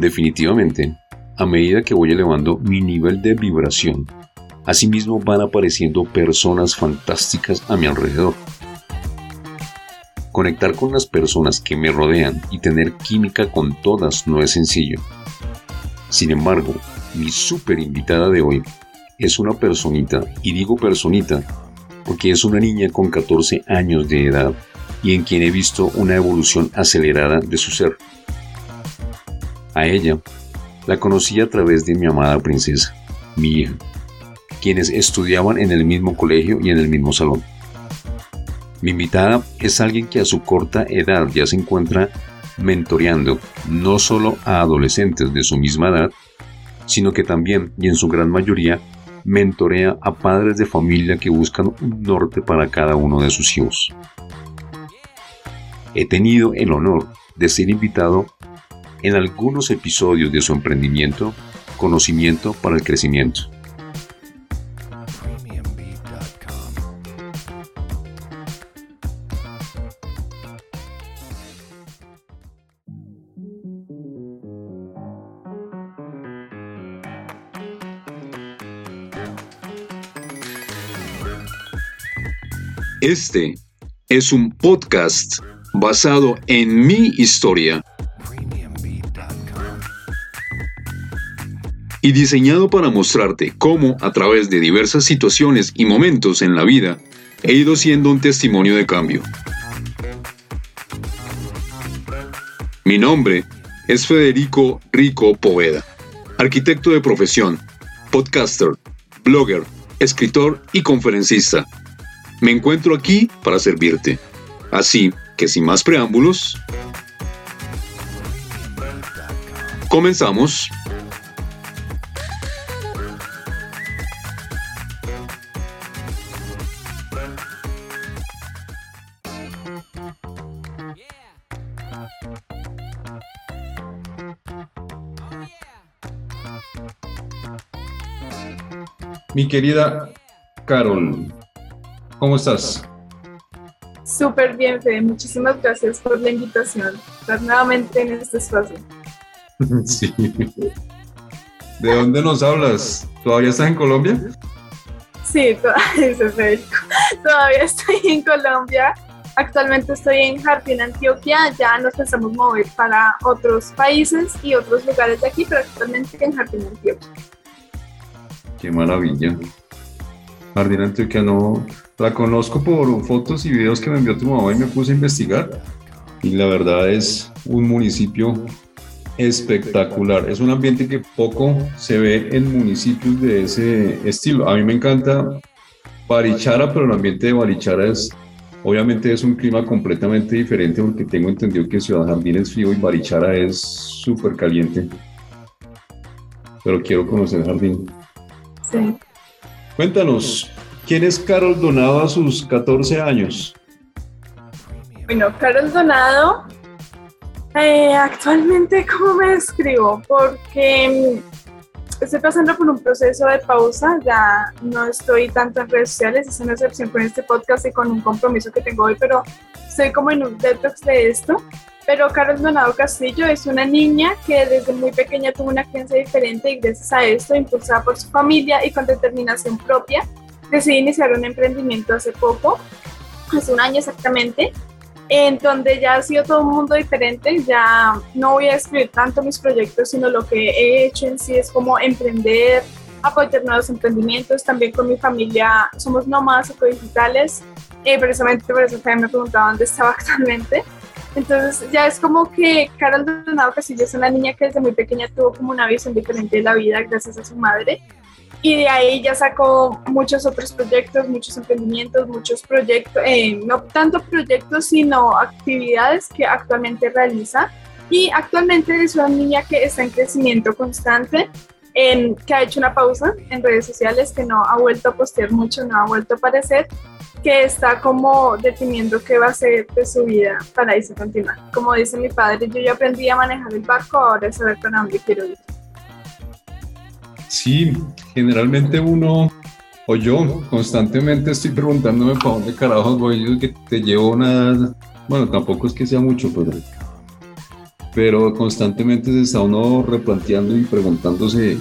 Definitivamente, a medida que voy elevando mi nivel de vibración, asimismo van apareciendo personas fantásticas a mi alrededor. Conectar con las personas que me rodean y tener química con todas no es sencillo. Sin embargo, mi super invitada de hoy es una personita, y digo personita porque es una niña con 14 años de edad y en quien he visto una evolución acelerada de su ser. A ella la conocí a través de mi amada princesa, mi hija, quienes estudiaban en el mismo colegio y en el mismo salón. Mi invitada es alguien que a su corta edad ya se encuentra mentoreando no solo a adolescentes de su misma edad, sino que también, y en su gran mayoría, mentorea a padres de familia que buscan un norte para cada uno de sus hijos. He tenido el honor de ser invitado en algunos episodios de su emprendimiento, Conocimiento para el Crecimiento. Este es un podcast basado en mi historia y diseñado para mostrarte cómo a través de diversas situaciones y momentos en la vida he ido siendo un testimonio de cambio. Mi nombre es Federico Rico Poveda, arquitecto de profesión, podcaster, blogger, escritor y conferencista me encuentro aquí para servirte. Así que sin más preámbulos, comenzamos. Mi querida Carol, ¿Cómo estás? Súper bien, Fede. Muchísimas gracias por la invitación. Estar nuevamente en este espacio. sí. ¿De dónde nos hablas? ¿Todavía estás en Colombia? Sí, todavía, todavía estoy en Colombia. Actualmente estoy en Jardín, Antioquia. Ya nos pensamos mover para otros países y otros lugares de aquí, pero actualmente en Jardín, Antioquia. Qué maravilla. Jardín Antioquia no, la conozco por fotos y videos que me envió tu mamá y me puse a investigar. Y la verdad es un municipio espectacular. Es un ambiente que poco se ve en municipios de ese estilo. A mí me encanta Barichara, pero el ambiente de Barichara es, obviamente es un clima completamente diferente porque tengo entendido que Ciudad Jardín es frío y Barichara es súper caliente. Pero quiero conocer Jardín. Sí. Cuéntanos, ¿Quién es Carol Donado a sus 14 años? Bueno, Carol Donado, eh, actualmente, ¿cómo me describo? Porque mm, estoy pasando por un proceso de pausa, ya no estoy tanto en redes sociales, es una excepción con este podcast y con un compromiso que tengo hoy, pero estoy como en un detox de esto. Pero Carol Donado Castillo es una niña que desde muy pequeña tuvo una creencia diferente y gracias a esto, impulsada por su familia y con determinación propia, decidí iniciar un emprendimiento hace poco, hace un año exactamente, en donde ya ha sido todo un mundo diferente, ya no voy a escribir tanto mis proyectos, sino lo que he hecho en sí es como emprender, apoyar nuevos emprendimientos, también con mi familia somos nómadas ecodigitales, eh, precisamente por eso también me preguntaba dónde estaba actualmente. Entonces ya es como que Carol Donado Castillo es una niña que desde muy pequeña tuvo como una visión diferente de la vida gracias a su madre y de ahí ya sacó muchos otros proyectos, muchos emprendimientos, muchos proyectos, eh, no tanto proyectos, sino actividades que actualmente realiza. Y actualmente es una niña que está en crecimiento constante, en, que ha hecho una pausa en redes sociales, que no ha vuelto a postear mucho, no ha vuelto a aparecer, que está como definiendo qué va a ser de su vida para irse continuar. Como dice mi padre, yo ya aprendí a manejar el barco, ahora es saber para dónde quiero ir. Sí, generalmente uno o yo constantemente estoy preguntándome para dónde carajos voy, yo que te llevo una, bueno, tampoco es que sea mucho, pero pero constantemente se está uno replanteando y preguntándose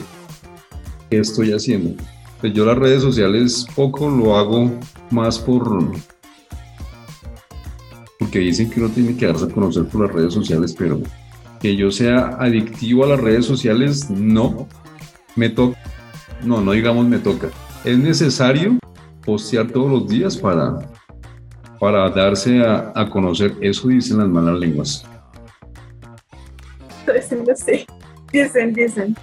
qué estoy haciendo. Pues yo las redes sociales poco lo hago más por porque dicen que uno tiene que darse a conocer por las redes sociales, pero que yo sea adictivo a las redes sociales, no. Me toca, no, no digamos me toca. Es necesario postear todos los días para, para darse a, a conocer. Eso dicen las malas lenguas. Dicen, sí. Dicen, dicen.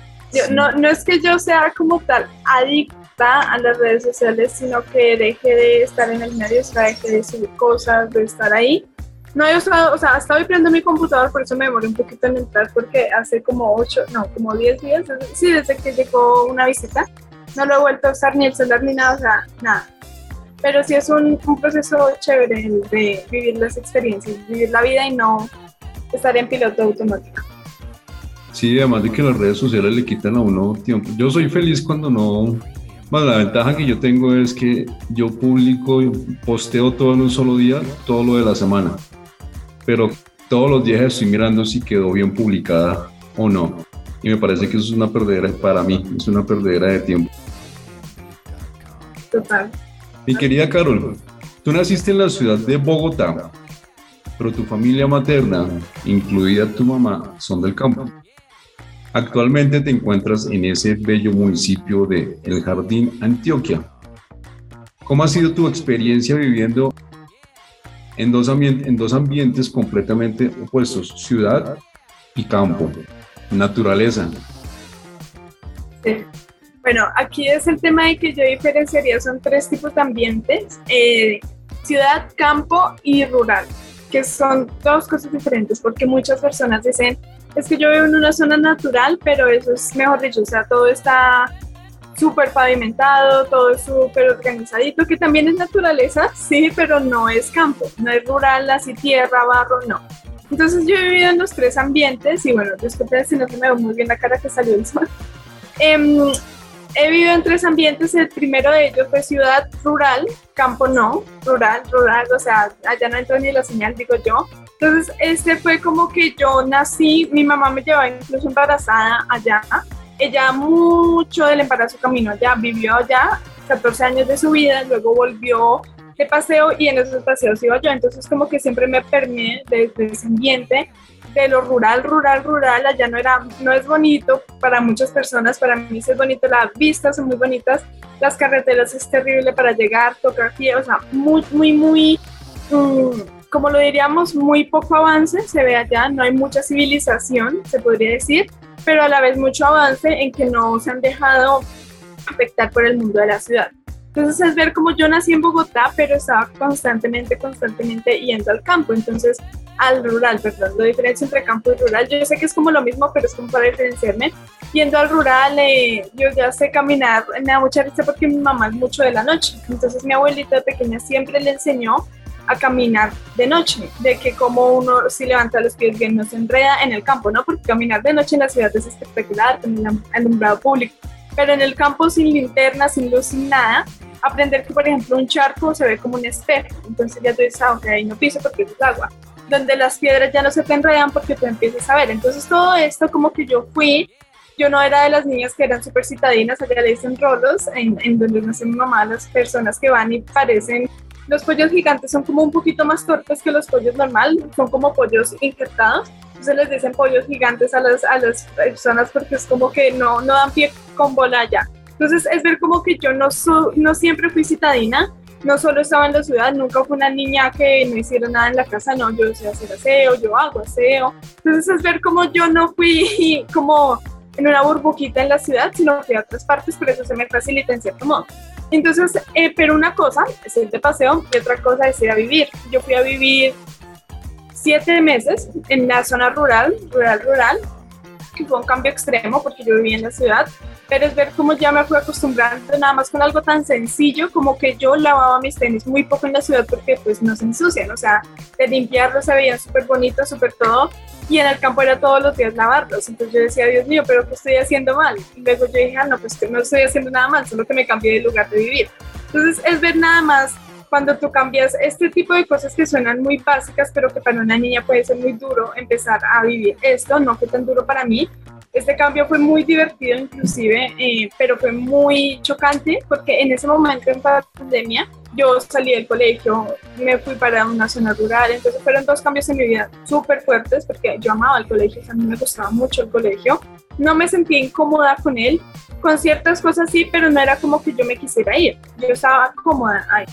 no, no es que yo sea como tal adicta a las redes sociales, sino que deje de estar en el medio, o sea, deje de subir cosas, de estar ahí. No he usado, o sea, hasta hoy prendo mi computador, por eso me demoré un poquito en entrar, porque hace como 8, no, como 10 días, sí, desde que llegó una visita, no lo he vuelto a usar ni el celular ni nada, o sea, nada. Pero sí es un, un proceso chévere de vivir las experiencias, vivir la vida y no estar en piloto automático. Sí, además de que las redes sociales le quitan a uno tiempo. Yo soy feliz cuando no... Bueno, la ventaja que yo tengo es que yo publico, posteo todo en un solo día, todo lo de la semana pero todos los días estoy mirando si quedó bien publicada o no. Y me parece que eso es una perdedera para mí, es una perdedera de tiempo. Total. Mi querida Carol, tú naciste en la ciudad de Bogotá, pero tu familia materna, incluida tu mamá, son del campo. Actualmente te encuentras en ese bello municipio de El Jardín, Antioquia. ¿Cómo ha sido tu experiencia viviendo en dos, en dos ambientes completamente opuestos, ciudad y campo, naturaleza. Bueno, aquí es el tema de que yo diferenciaría, son tres tipos de ambientes, eh, ciudad, campo y rural, que son dos cosas diferentes, porque muchas personas dicen, es que yo vivo en una zona natural, pero eso es mejor dicho, o sea, todo está súper pavimentado, todo súper organizadito, que también es naturaleza, sí, pero no es campo, no es rural, así tierra, barro, no. Entonces yo he vivido en los tres ambientes y bueno, disculpen si no se me ve muy bien la cara que salió el sol. Em, he vivido en tres ambientes, el primero de ellos fue ciudad rural, campo no, rural, rural, o sea, allá no entró ni la señal, digo yo. Entonces, este fue como que yo nací, mi mamá me llevaba incluso embarazada allá, ella mucho del embarazo caminó allá, vivió allá 14 años de su vida, luego volvió de paseo y en esos paseos iba yo, entonces como que siempre me permeé de, ese ambiente, de lo rural, rural, rural, allá no era, no es bonito para muchas personas, para mí es bonito, las vistas son muy bonitas, las carreteras es terrible para llegar, tocar pie, o sea, muy, muy, muy, mm, como lo diríamos, muy poco avance se ve allá, no hay mucha civilización, se podría decir, pero a la vez mucho avance en que no se han dejado afectar por el mundo de la ciudad. Entonces es ver cómo yo nací en Bogotá, pero estaba constantemente, constantemente yendo al campo, entonces al rural, perdón, la diferencia entre campo y rural, yo sé que es como lo mismo, pero es como para diferenciarme. Yendo al rural, eh, yo ya sé caminar, me da mucha risa porque mi mamá es mucho de la noche, entonces mi abuelita pequeña siempre le enseñó a caminar de noche, de que como uno si levanta los pies bien no se enreda en el campo, ¿no? Porque caminar de noche en la ciudad es espectacular, con el alumbrado público, pero en el campo sin linterna, sin luz, sin nada, aprender que por ejemplo un charco se ve como un espejo, entonces ya tú dices, ah, ok, ahí no piso porque es agua, donde las piedras ya no se te enredan porque tú empiezas a ver, entonces todo esto como que yo fui yo no era de las niñas que eran súper citadinas, allá le dicen rolos, en, en donde nace mi mamá, las personas que van y parecen los pollos gigantes son como un poquito más torpes que los pollos normal, son como pollos injertados. Entonces les dicen pollos gigantes a las, a las personas porque es como que no, no dan pie con bola ya. Entonces es ver como que yo no, no siempre fui citadina, no solo estaba en la ciudad, nunca fui una niña que no hiciera nada en la casa, no, yo sé hacer aseo, yo hago aseo. Entonces es ver como yo no fui como en una burbujita en la ciudad, sino que a otras partes, por eso se me facilita en cierto modo. Entonces, eh, pero una cosa es ir de paseo y otra cosa es ir a vivir. Yo fui a vivir siete meses en la zona rural, rural, rural, que fue un cambio extremo porque yo vivía en la ciudad, pero es ver cómo ya me fui acostumbrando nada más con algo tan sencillo como que yo lavaba mis tenis muy poco en la ciudad porque pues no se ensucian, o sea, de limpiarlos se veían súper bonitos, súper todo, y en el campo era todos los días lavarlos. Entonces yo decía, Dios mío, pero ¿qué estoy haciendo mal? Y luego yo dije, ah, no, pues que no estoy haciendo nada mal, solo que me cambié de lugar de vivir. Entonces es ver nada más cuando tú cambias este tipo de cosas que suenan muy básicas, pero que para una niña puede ser muy duro empezar a vivir esto, no fue tan duro para mí. Este cambio fue muy divertido inclusive, eh, pero fue muy chocante porque en ese momento en pandemia yo salí del colegio, me fui para una zona rural, entonces fueron dos cambios en mi vida súper fuertes porque yo amaba el colegio, a mí me gustaba mucho el colegio, no me sentía incómoda con él, con ciertas cosas sí, pero no era como que yo me quisiera ir, yo estaba cómoda ahí.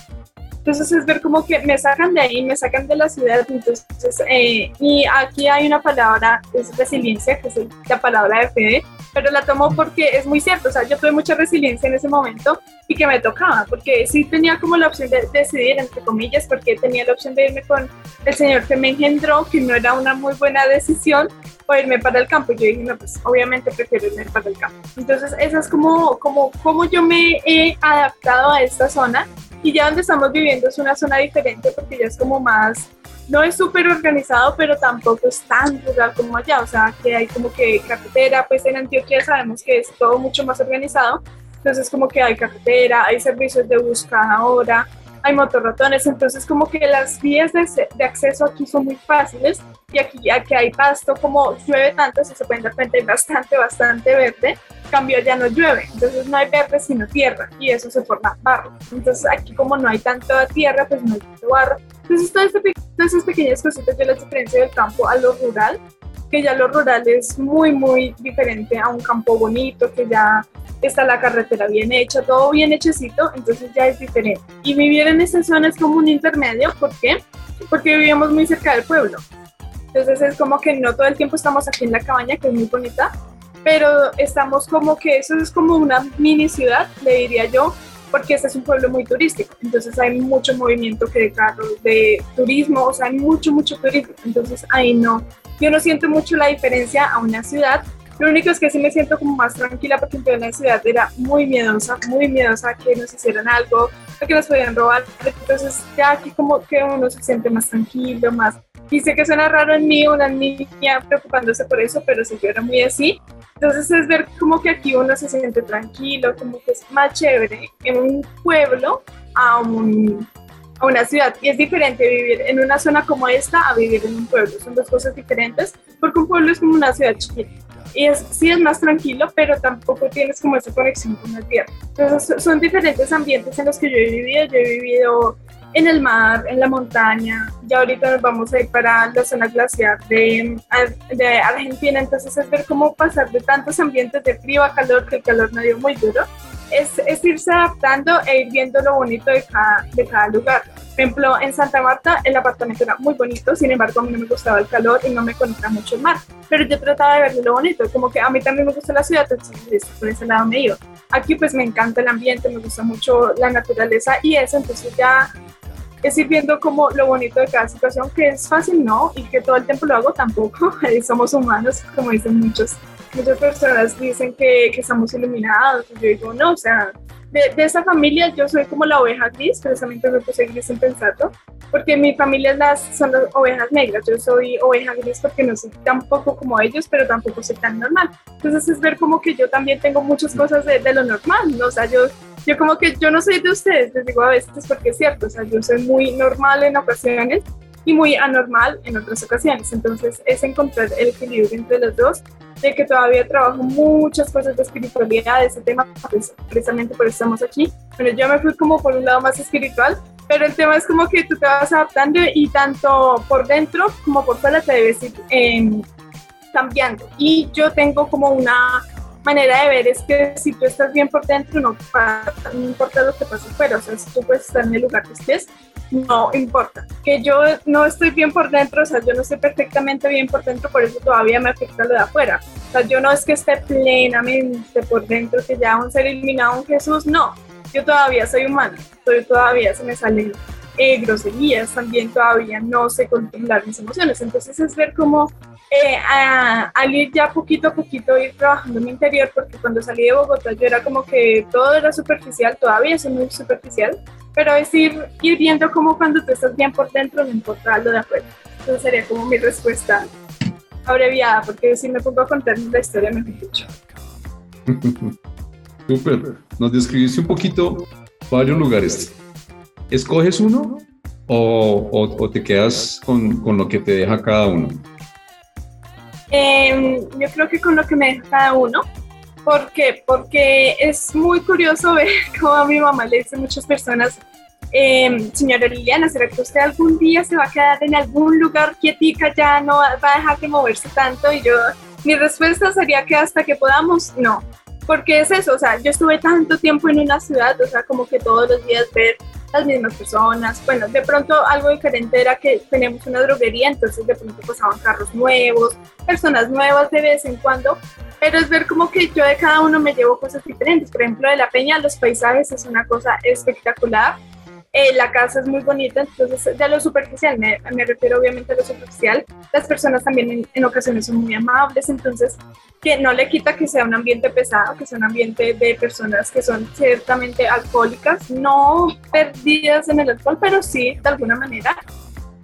Entonces es ver como que me sacan de ahí, me sacan de la ciudad. Entonces, eh, y aquí hay una palabra, es resiliencia, que es la palabra de Fede, pero la tomo porque es muy cierto. O sea, yo tuve mucha resiliencia en ese momento y que me tocaba, porque sí tenía como la opción de decidir, entre comillas, porque tenía la opción de irme con el señor que me engendró, que no era una muy buena decisión, o irme para el campo. Y yo dije, no, pues obviamente prefiero irme para el campo. Entonces, esa es como, como, como yo me he adaptado a esta zona y ya donde estamos viviendo es una zona diferente porque ya es como más, no es súper organizado, pero tampoco es tan rural como allá. O sea, que hay como que carretera, pues en Antioquia sabemos que es todo mucho más organizado. Entonces como que hay carretera, hay servicios de bus cada hora, hay motorratones, entonces como que las vías de, de, acceso aquí son muy fáciles y aquí, aquí hay pasto, como llueve tanto, si se pueden dar cuenta, hay bastante, bastante verde, cambio ya no llueve, entonces no hay verde sino tierra y eso se forma barro. Entonces aquí como no hay tanta tierra, pues no hay tanto barro. Entonces todas, esas pequeñas cositas yo las diferencio del campo a lo rural, que ya lo rural es muy, muy diferente a un campo bonito, que ya está la carretera bien hecha, todo bien hechecito, entonces ya es diferente. Y vivir en esa zona es como un intermedio, ¿por qué? Porque vivíamos muy cerca del pueblo. Entonces es como que no todo el tiempo estamos aquí en la cabaña, que es muy bonita, pero estamos como que eso es como una mini ciudad, le diría yo, porque este es un pueblo muy turístico, entonces hay mucho movimiento que de carros, de turismo, o sea, hay mucho, mucho turismo, entonces ahí no, yo no siento mucho la diferencia a una ciudad, lo único es que sí me siento como más tranquila porque en la ciudad era muy miedosa, muy miedosa a que nos hicieran algo, a que nos pudieran robar, entonces ya aquí como que uno se siente más tranquilo, más y sé que suena raro en mí, una niña preocupándose por eso, pero si yo era muy así. Entonces es ver como que aquí uno se siente tranquilo, como que es más chévere en un pueblo a, un, a una ciudad. Y es diferente vivir en una zona como esta a vivir en un pueblo. Son dos cosas diferentes porque un pueblo es como una ciudad chiquita. Y es, sí es más tranquilo, pero tampoco tienes como esa conexión con la tierra. Entonces son diferentes ambientes en los que yo he vivido. Yo he vivido en el mar, en la montaña. Ya ahorita nos vamos a ir para la zona glaciar de, de Argentina, entonces es ver cómo pasar de tantos ambientes de frío a calor, que el calor me dio muy duro. Es, es, irse adaptando e ir viendo lo bonito de cada, de cada lugar. Por ejemplo, en Santa Marta el apartamento era muy bonito, sin embargo a mí no me gustaba el calor y no me conectaba mucho el mar, pero yo trataba de ver lo bonito, como que a mí también me gusta la ciudad, entonces por ese lado me iba. Aquí pues me encanta el ambiente, me gusta mucho la naturaleza y eso, entonces ya es ir viendo como lo bonito de cada situación, que es fácil, ¿no? Y que todo el tiempo lo hago tampoco, somos humanos, como dicen muchos. Muchas personas dicen que, que estamos iluminados, yo digo, no, o sea, de, de, esa familia yo soy como la oveja gris, precisamente me puse gris en pensando, porque mi familia las, son las ovejas negras, yo soy oveja gris porque no soy tampoco como ellos, pero tampoco soy tan normal. Entonces es ver como que yo también tengo muchas cosas de, de lo normal, ¿no? O sea, yo yo como que yo no soy de ustedes, les digo a veces porque es cierto, o sea, yo soy muy normal en ocasiones y muy anormal en otras ocasiones. Entonces es encontrar el equilibrio entre los dos, de que todavía trabajo muchas cosas de espiritualidad, de ese tema, pues, precisamente por eso estamos aquí. Bueno, yo me fui como por un lado más espiritual, pero el tema es como que tú te vas adaptando y tanto por dentro como por fuera te debes ir eh, cambiando. Y yo tengo como una manera de ver es que si tú estás bien por dentro, no, importa lo que pase fuera, o sea, tú puedes estar en el lugar que estés, no importa. Que yo no estoy bien por dentro, o sea, yo no estoy perfectamente bien por dentro, por eso todavía me afecta lo de afuera. O sea, yo no es que esté plenamente por dentro, que ya un ser iluminado, un Jesús, no. Yo todavía soy humano, todavía se me salen eh, groserías, también todavía no sé controlar mis emociones. Entonces es ver cómo eh, al ir ya poquito a poquito ir trabajando en mi interior, porque cuando salí de Bogotá yo era como que todo era superficial, todavía es muy superficial, pero es ir, ir viendo como cuando tú estás bien por dentro, no importa lo de afuera. Entonces sería como mi respuesta abreviada, porque si me pongo a contar la historia me mucho. Súper, nos describiste un poquito varios lugares. ¿Escoges uno o, te quedas con, con, lo que te deja cada uno? Em, yo creo que con lo que me deja cada uno. ¿Por qué? Porque es muy curioso ver cómo a mi mamá le dice muchas personas, eh, señora Liliana, ¿será que usted algún día se va a quedar en algún lugar quietica, ya no va a dejar de moverse tanto? Y yo, mi respuesta sería que hasta que podamos, no. Porque es eso, o sea, yo estuve tanto tiempo en una ciudad, o sea, como que todos los días ver las mismas personas. Bueno, de pronto algo diferente era que teníamos una droguería, entonces de pronto pasaban carros nuevos, personas nuevas de vez en cuando, pero es ver como que yo de cada uno me llevo cosas diferentes. Por ejemplo, de la peña, los paisajes es una cosa espectacular. Eh, la casa es muy bonita, entonces de lo superficial, me, me refiero obviamente a lo superficial, las personas también en, en, ocasiones son muy amables, entonces que no le quita que sea un ambiente pesado, que sea un ambiente de personas que son ciertamente alcohólicas, no perdidas en el alcohol, pero sí de alguna manera.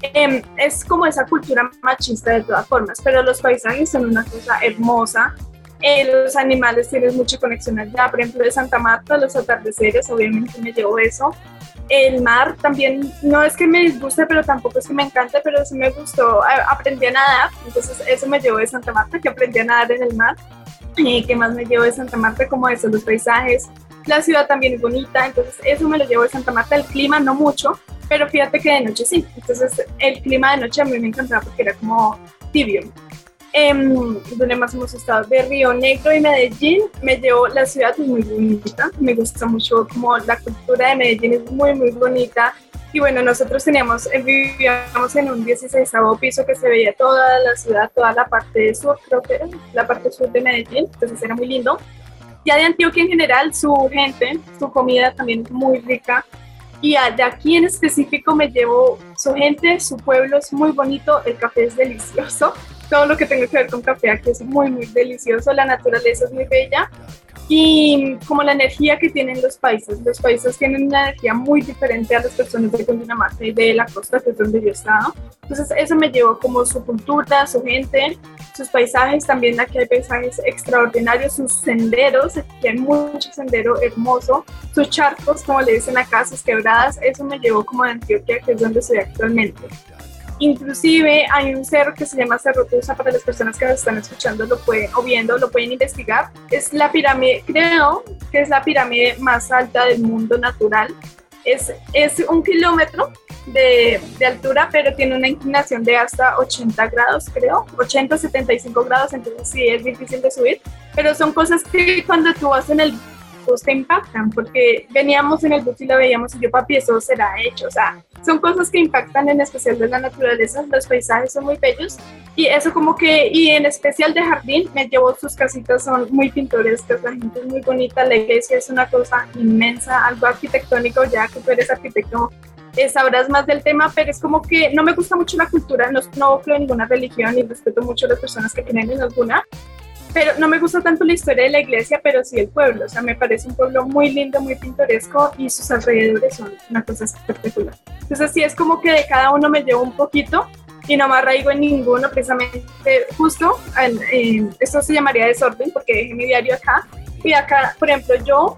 Eh, es como esa cultura machista de todas formas, pero los paisajes son una cosa hermosa, eh, los animales tienen mucha conexión allá, por ejemplo de Santa Marta, los atardeceres, obviamente me llevo eso, el mar también, no es que me disguste, pero tampoco es que me encante, pero sí me gustó, aprendí a nadar, entonces eso me llevó de Santa Marta, que aprendí a nadar en el mar. y ¿Qué más me llevó de Santa Marta? Como eso, los paisajes. La ciudad también es bonita, entonces eso me lo llevo de Santa Marta. El clima no mucho, pero fíjate que de noche sí. Entonces el clima de noche a mí me encantaba porque era como tibio. Eh, donde más hemos estado de Río Negro y Medellín me llevo la ciudad es muy bonita me gusta mucho como la cultura de Medellín es muy muy bonita. Y bueno nosotros teníamos eh, vivíamos en un 16 piso que se veía toda la ciudad toda la parte sur creo que la parte sur de Medellín entonces era muy lindo. Ya de Antioquia en general su gente su comida también muy rica. Y de aquí en específico me llevo su gente, su pueblo es muy bonito, el café es delicioso todo lo que tenga que ver con café aquí es muy, muy delicioso, la naturaleza es muy bella y como la energía que tienen los países. Los países tienen una energía muy diferente a las personas de Cundinamarca y de la costa, que es donde yo he estado. Entonces eso me llevó como su cultura, su gente, sus paisajes, también aquí hay paisajes extraordinarios, sus senderos, aquí hay mucho sendero hermoso, sus charcos, como le dicen acá, sus quebradas, eso me llevó como a Antioquia, que es donde estoy actualmente. Inclusive hay un cerro que se llama Cerro Tusa, para las personas que nos están escuchando lo pueden, o viendo, lo pueden investigar. Es la pirámide, creo que es la pirámide más alta del mundo natural. Es, es un kilómetro de, de, altura, pero tiene una inclinación de hasta 80 grados, creo, 80, 75 grados, entonces sí es difícil de subir, pero son cosas que cuando tú vas en el bus te impactan, porque veníamos en el bus y lo veíamos y yo, papi, eso será hecho, o sea, son cosas que impactan en especial de la naturaleza, los paisajes son muy bellos. Y eso como que, y en especial de jardín, me llevo sus casitas, son muy pintorescas, la gente es muy bonita, la iglesia es una cosa inmensa, algo arquitectónico, ya que tú eres arquitecto, eh, sabrás más del tema, pero es como que no me gusta mucho la cultura, no, no creo en ninguna religión y respeto mucho a las personas que creen en alguna, pero no me gusta tanto la historia de la iglesia, pero sí el pueblo. O sea, me parece un pueblo muy lindo, muy pintoresco y sus alrededores son una cosa espectacular. Entonces, sí es como que de cada uno me llevo un poquito y no me arraigo en ninguno, precisamente justo, en, esto se llamaría desorden porque dejé mi diario acá. Y acá, por ejemplo, yo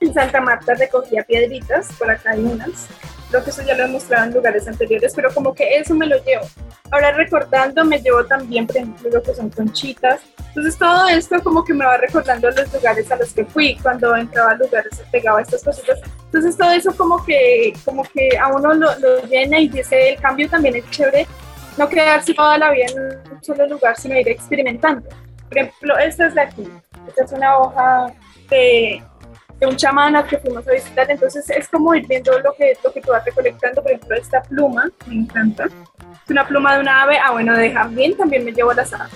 en Santa Marta recogía piedritas, por acá hay unas, Creo que eso ya lo he mostrado en lugares anteriores, pero como que eso me lo llevo. Ahora recordando, me llevo también, por ejemplo, lo que son conchitas. Entonces todo esto como que me va recordando los lugares a los que fui. Cuando entraba a lugares pegaba estas cositas. Entonces todo eso como que, como que a uno lo, lo llena y dice, el cambio también es chévere. No quedarse toda la vida en un solo lugar, sino ir experimentando. Por ejemplo, esta es la aquí. Esta es una hoja de de un chamán al que fuimos a visitar, entonces es como ir viendo lo que, lo que tú vas recolectando, por ejemplo, esta pluma, me encanta, es una pluma de una ave, ah bueno, de jardín también me llevo las aves.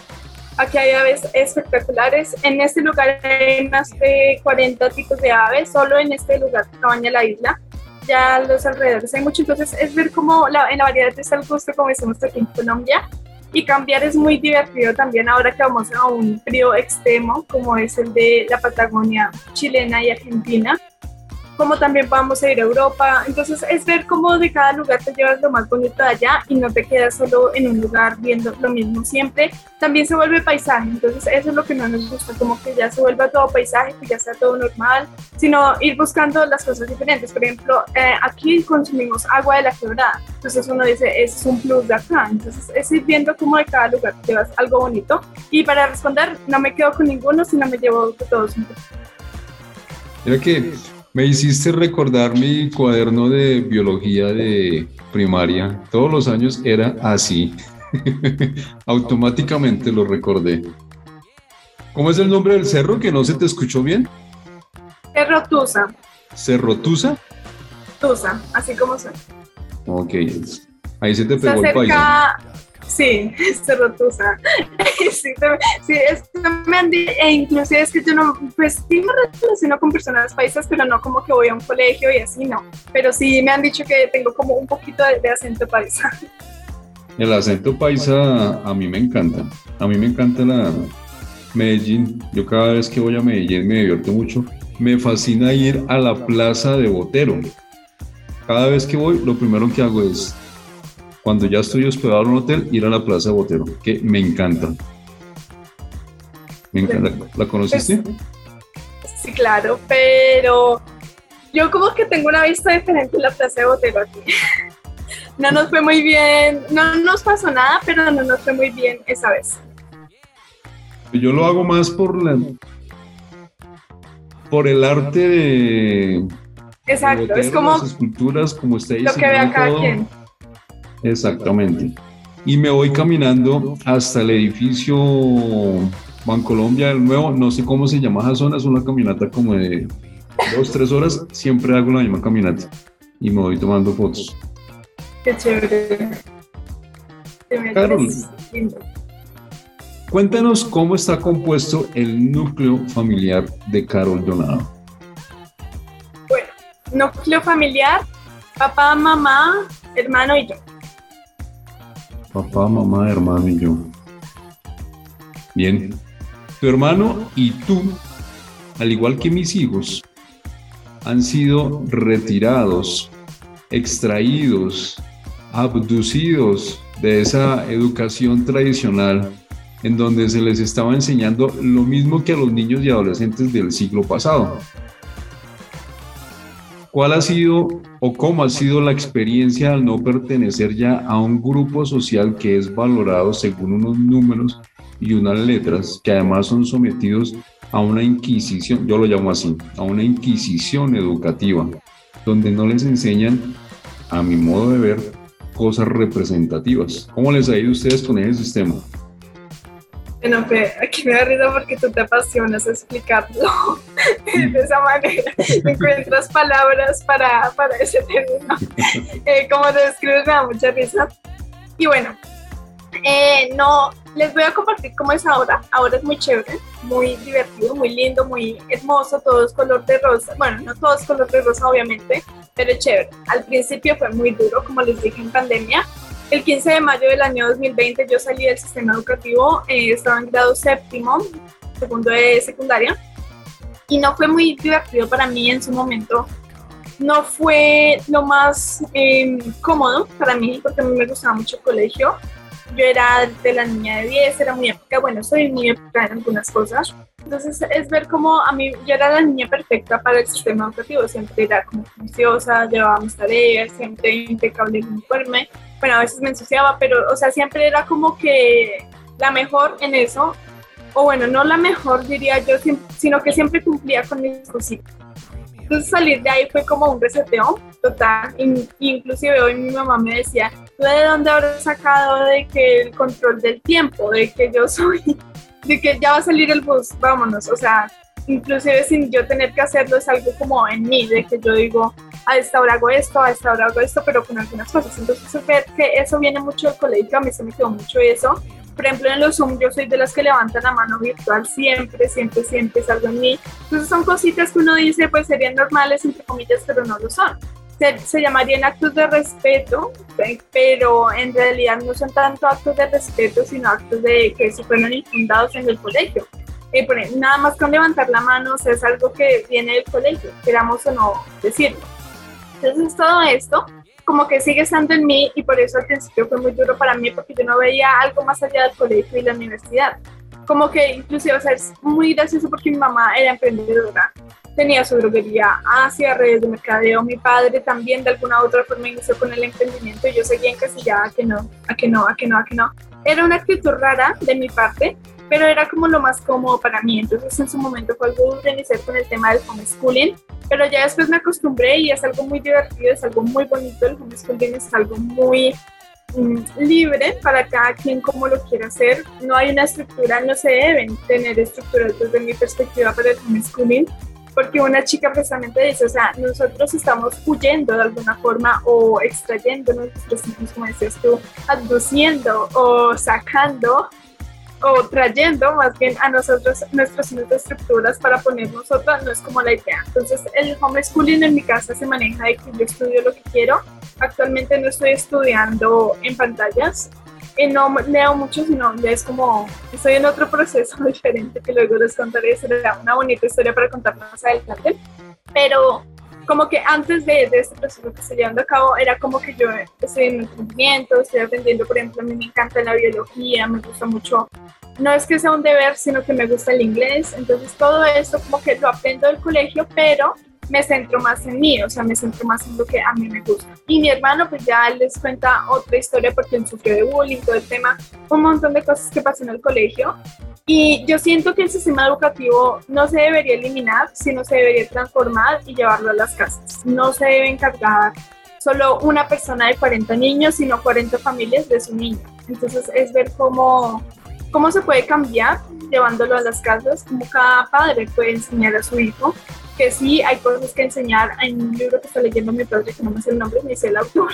Aquí hay aves espectaculares, en este lugar hay más de 40 tipos de aves, solo en este lugar que baña la isla, ya los alrededores hay mucho, entonces es ver cómo la, en la variedad está el gusto como decimos aquí en Colombia, y cambiar es muy divertido también ahora que vamos a un frío extremo como es el de la Patagonia chilena y argentina. Como también vamos a ir a Europa. Entonces es ver cómo de cada lugar te llevas lo más bonito de allá y no te quedas solo en un lugar viendo lo mismo siempre. También se vuelve paisaje, entonces eso es lo que no nos gusta, como que ya se vuelva todo paisaje, que ya sea todo normal, sino ir buscando las cosas diferentes. Por ejemplo, eh, aquí consumimos agua de la quebrada, entonces uno dice, es un plus de acá. Entonces es ir viendo cómo de cada lugar te llevas algo bonito. Y para responder, no me quedo con ninguno, sino me llevo todos un poco. Mira que me hiciste recordar mi cuaderno de biología de primaria. Todos los años era así. Automáticamente lo recordé. ¿Cómo es el nombre del cerro que no se te escuchó bien? Cerro Tusa. ¿Cerro Tusa? Tusa, así como se. Ok, ahí se te pegó el país. Sí, Cerro Tusa. sí, sí esto me han dicho, e inclusive es que yo no, pues sí me relaciono con personas paisas, pero no como que voy a un colegio y así, no. Pero sí me han dicho que tengo como un poquito de, de acento paisa. El acento paisa a mí me encanta. A mí me encanta la Medellín. Yo cada vez que voy a Medellín me divierto mucho. Me fascina ir a la plaza de Botero. Cada vez que voy, lo primero que hago es cuando ya estoy hospedado en un hotel, ir a la Plaza de Botero, que me encanta. Me encanta. ¿La conociste? Pues, sí, claro, pero yo como que tengo una vista diferente en la Plaza de Botero aquí. No nos fue muy bien, no nos pasó nada, pero no nos fue muy bien esa vez. Yo lo hago más por la por el arte de Exacto, es como las esculturas, como está Lo que cada quien. Exactamente. Y me voy caminando hasta el edificio Bancolombia, el nuevo, no sé cómo se llama esa zona, es una caminata como de dos, tres horas, siempre hago la misma caminata y me voy tomando fotos. Qué chévere. Carol, cuéntanos cómo está compuesto el núcleo familiar de Carol Donado. Bueno, núcleo familiar, papá, mamá, hermano y yo. Papá, mamá, hermano y yo. Bien. Tu hermano y tú, al igual que mis hijos, han sido retirados, extraídos, abducidos de esa educación tradicional en donde se les estaba enseñando lo mismo que a los niños y adolescentes del siglo pasado. ¿Cuál ha sido o cómo ha sido la experiencia al no pertenecer ya a un grupo social que es valorado según unos números y unas letras que además son sometidos a una inquisición, yo lo llamo así, a una inquisición educativa, donde no les enseñan, a mi modo de ver, cosas representativas. ¿Cómo les ha ido a ustedes con ese sistema? Bueno, aquí me da risa porque tú te apasionas explicarlo de esa manera. Encuentras palabras para, para ese término. Eh, como te describes, me da mucha risa. Y bueno, eh, no, les voy a compartir cómo es ahora. Ahora es muy chévere, muy divertido, muy lindo, muy hermoso. Todo es color de rosa. Bueno, no todo es color de rosa, obviamente, pero es chévere. Al principio fue muy duro, como les dije en pandemia el 15 de mayo del año 2020 yo salí del sistema educativo, eh, estaba en grado séptimo, segundo de secundaria, y no fue muy divertido para mí en su momento. No fue lo más em, cómodo para mí, porque a mí me gustaba mucho el colegio. Yo era de la niña de 10, era muy épica, bueno, soy muy épica en algunas cosas. Entonces es ver cómo a mí, yo era la niña perfecta para el sistema educativo, siempre era como juiciosa, llevaba mis tareas, siempre impecable el uniforme bueno, a veces me ensuciaba, pero, o sea, siempre era como que la mejor en eso, o bueno, no la mejor diría yo, sino que siempre cumplía con mis cositas. Entonces salir de ahí fue como un reseteo total, inclusive hoy mi mamá me decía, ¿tú de dónde habrás sacado de que el control del tiempo, de que yo soy, de que ya va a salir el bus, vámonos, o sea, inclusive sin yo tener que hacerlo es algo como en mí, de que yo digo, a esta hora hago esto, a esta hora hago esto, pero con algunas cosas. Entonces, ver que eso viene mucho del colegio, a mí se me quedó mucho eso. Por ejemplo, en los Zoom yo soy de las que levantan la mano virtual siempre, siempre, siempre es algo en mí. Entonces son cositas que uno dice, pues serían normales, entre comillas, pero no lo son. Se, se, llamarían actos de respeto, pero en realidad no son tanto actos de respeto, sino actos de que se fueron infundados en el colegio. eh, nada más con levantar la mano, es algo que viene del colegio, queramos o no decirlo. Entonces todo esto como que sigue estando en mí y por eso al principio fue muy duro para mí porque yo no veía algo más allá del colegio y la universidad. Como que inclusive, o sea, es muy gracioso porque mi mamá era emprendedora, tenía su droguería, hacía redes de mercadeo, mi padre también de alguna u otra forma inició con el emprendimiento y yo seguía encasillada a que no, a que no, a que no, a que no. Era una actitud rara de mi parte, pero era como lo más cómodo para mí. Entonces en su momento fue algo duro iniciar con el tema del homeschooling, pero ya después me acostumbré y es algo muy divertido, es algo muy bonito. El homeschooling es algo muy mm, libre para cada quien como lo quiera hacer. No hay una estructura, no se deben tener estructuras desde mi perspectiva para el homeschooling porque una chica precisamente dice, o sea, nosotros estamos huyendo de alguna forma o extrayendo nuestros hijos, como decías tú, aduciendo o sacando o trayendo más bien a nosotros de estructuras para poner nosotros, no es como la idea. Entonces el homeschooling en mi casa se maneja de que yo estudio lo que quiero. Actualmente no estoy estudiando en pantallas, y no leo mucho, sino es como, estoy en otro proceso diferente que luego les contaré, será una bonita historia para contar más adelante, pero como que antes de, este proceso que estoy llevando a cabo, era como que yo estoy en emprendimiento, estoy aprendiendo, por ejemplo, a mí me encanta la biología, me gusta mucho, no es que sea un deber, sino que me gusta el inglés, entonces todo esto como que lo aprendo del colegio, pero me centro más en mí, o sea, me centro más en lo que a mí me gusta. Y mi hermano, pues ya les cuenta otra historia porque él sufrió de bullying, todo el tema, un montón de cosas que pasó en el colegio. Y yo siento que el sistema educativo no se debería eliminar, sino se debería transformar y llevarlo a las casas. No se debe encargar solo una persona de 40 niños, sino 40 familias de su niño. Entonces es ver cómo, cómo se puede cambiar llevándolo a las casas, cómo cada padre puede enseñar a su hijo que sí hay cosas que enseñar. En un libro que está leyendo mi padre, que no me sé el nombre, ni sé el autor,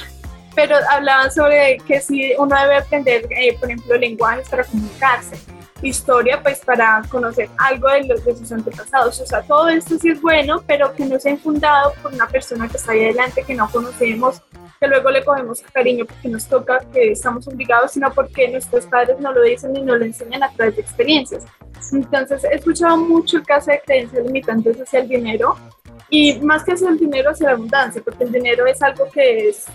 pero hablaban sobre que sí uno debe aprender, eh, por ejemplo, lenguajes para comunicarse, historia pues para conocer algo de, los, de sus antepasados, o sea, todo esto sí es bueno, pero que no sea infundado por una persona que está ahí adelante, que no conocemos, que luego le cogemos cariño porque nos toca, que estamos obligados, sino porque nuestros padres no lo dicen y no lo enseñan a través de experiencias. Entonces, he escuchado mucho el caso de creencias limitantes hacia el dinero y más que hacia el dinero, hacia la abundancia, porque el dinero es algo que es,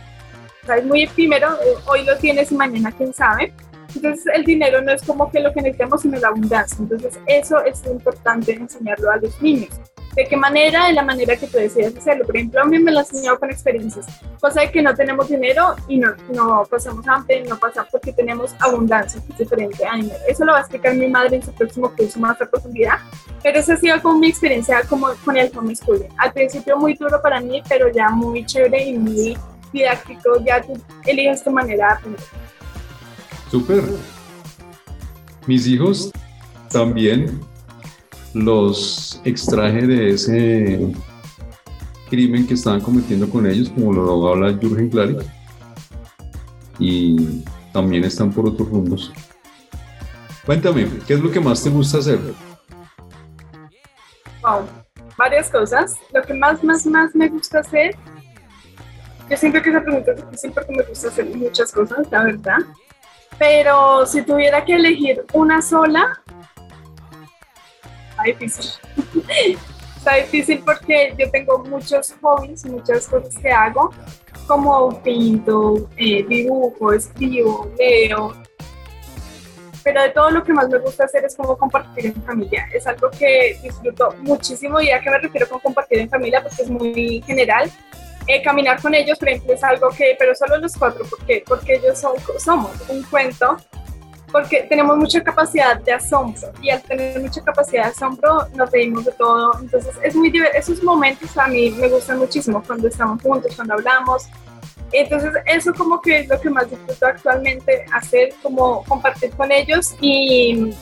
es muy efímero, hoy lo tienes y mañana quién sabe. Entonces, el dinero no es como que lo que necesitamos, sino la abundancia. Entonces, eso es importante enseñarlo a los niños de qué manera, de la manera que tú decides hacerlo. Por ejemplo, a mí me lo enseñado con experiencias, cosa de que no tenemos dinero y no, no pasamos hambre, no pasa porque tenemos abundancia, que es diferente a dinero. Eso lo va a explicar mi madre en su próximo curso más a profundidad, pero esa ha sido como mi experiencia como con el homeschooling. Al principio muy duro para mí, pero ya muy chévere y muy didáctico, ya tú eliges tu manera de aprender. Súper. Mis hijos también los extraje de ese crimen que estaban cometiendo con ellos, como lo habla Jürgen Klarik, y también están por otros rumbos. Cuéntame, ¿qué es lo que más te gusta hacer? Wow, varias cosas. Lo que más, más, más me gusta hacer, yo siento que esa pregunta es difícil porque me gusta hacer muchas cosas, la verdad. Pero si tuviera que elegir una sola, difícil. está difícil porque yo tengo muchos hobbies, muchas cosas que hago, como pinto, eh, dibujo, escribo, leo. Pero de todo lo que más me gusta hacer es como compartir en familia. Es algo que disfruto muchísimo y a qué me refiero con compartir en familia porque es muy general. Eh, caminar con ellos, por ejemplo, es algo que, pero solo los cuatro, ¿por qué? Porque ellos son, somos un cuento porque tenemos mucha capacidad de asombro y al tener mucha capacidad de asombro nos reímos de todo. Entonces, es muy esos momentos a mí me gustan muchísimo cuando estamos juntos, cuando hablamos. Entonces, eso como que es lo que más disfruto actualmente hacer, como compartir con ellos y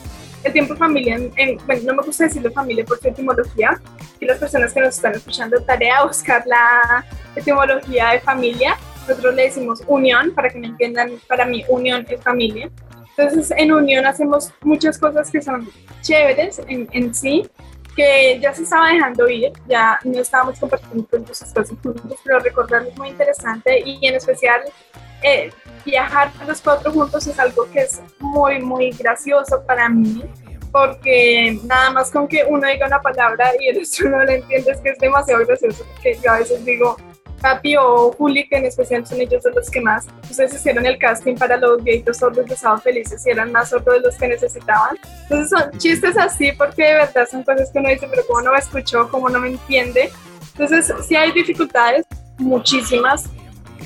el tiempo familia, bueno, no me gusta decirlo familia por su etimología, y las personas que nos están escuchando, tarea buscar la etimología de familia. Nosotros le decimos unión, para que me entiendan, para mí unión es familia. Entonces, en Unión hacemos muchas cosas que son chéveres en, en sí, que ya se estaba dejando ir, ya no estábamos compartiendo muchas cosas juntos, pero recordar es muy interesante y en especial eh, viajar los cuatro juntos es algo que es muy, muy gracioso para mí porque nada más con que uno diga una palabra y el otro no la entiende es que es demasiado gracioso, porque yo a veces digo, Papi o Juli, que en especial son ellos de los que más, ustedes hicieron el casting para los viejitos sordos de Sábado Felices y eran más sordos de los que necesitaban. Entonces son chistes así porque de verdad son cosas que uno dice, pero como no me escuchó, como no me entiende. Entonces sí hay dificultades, muchísimas,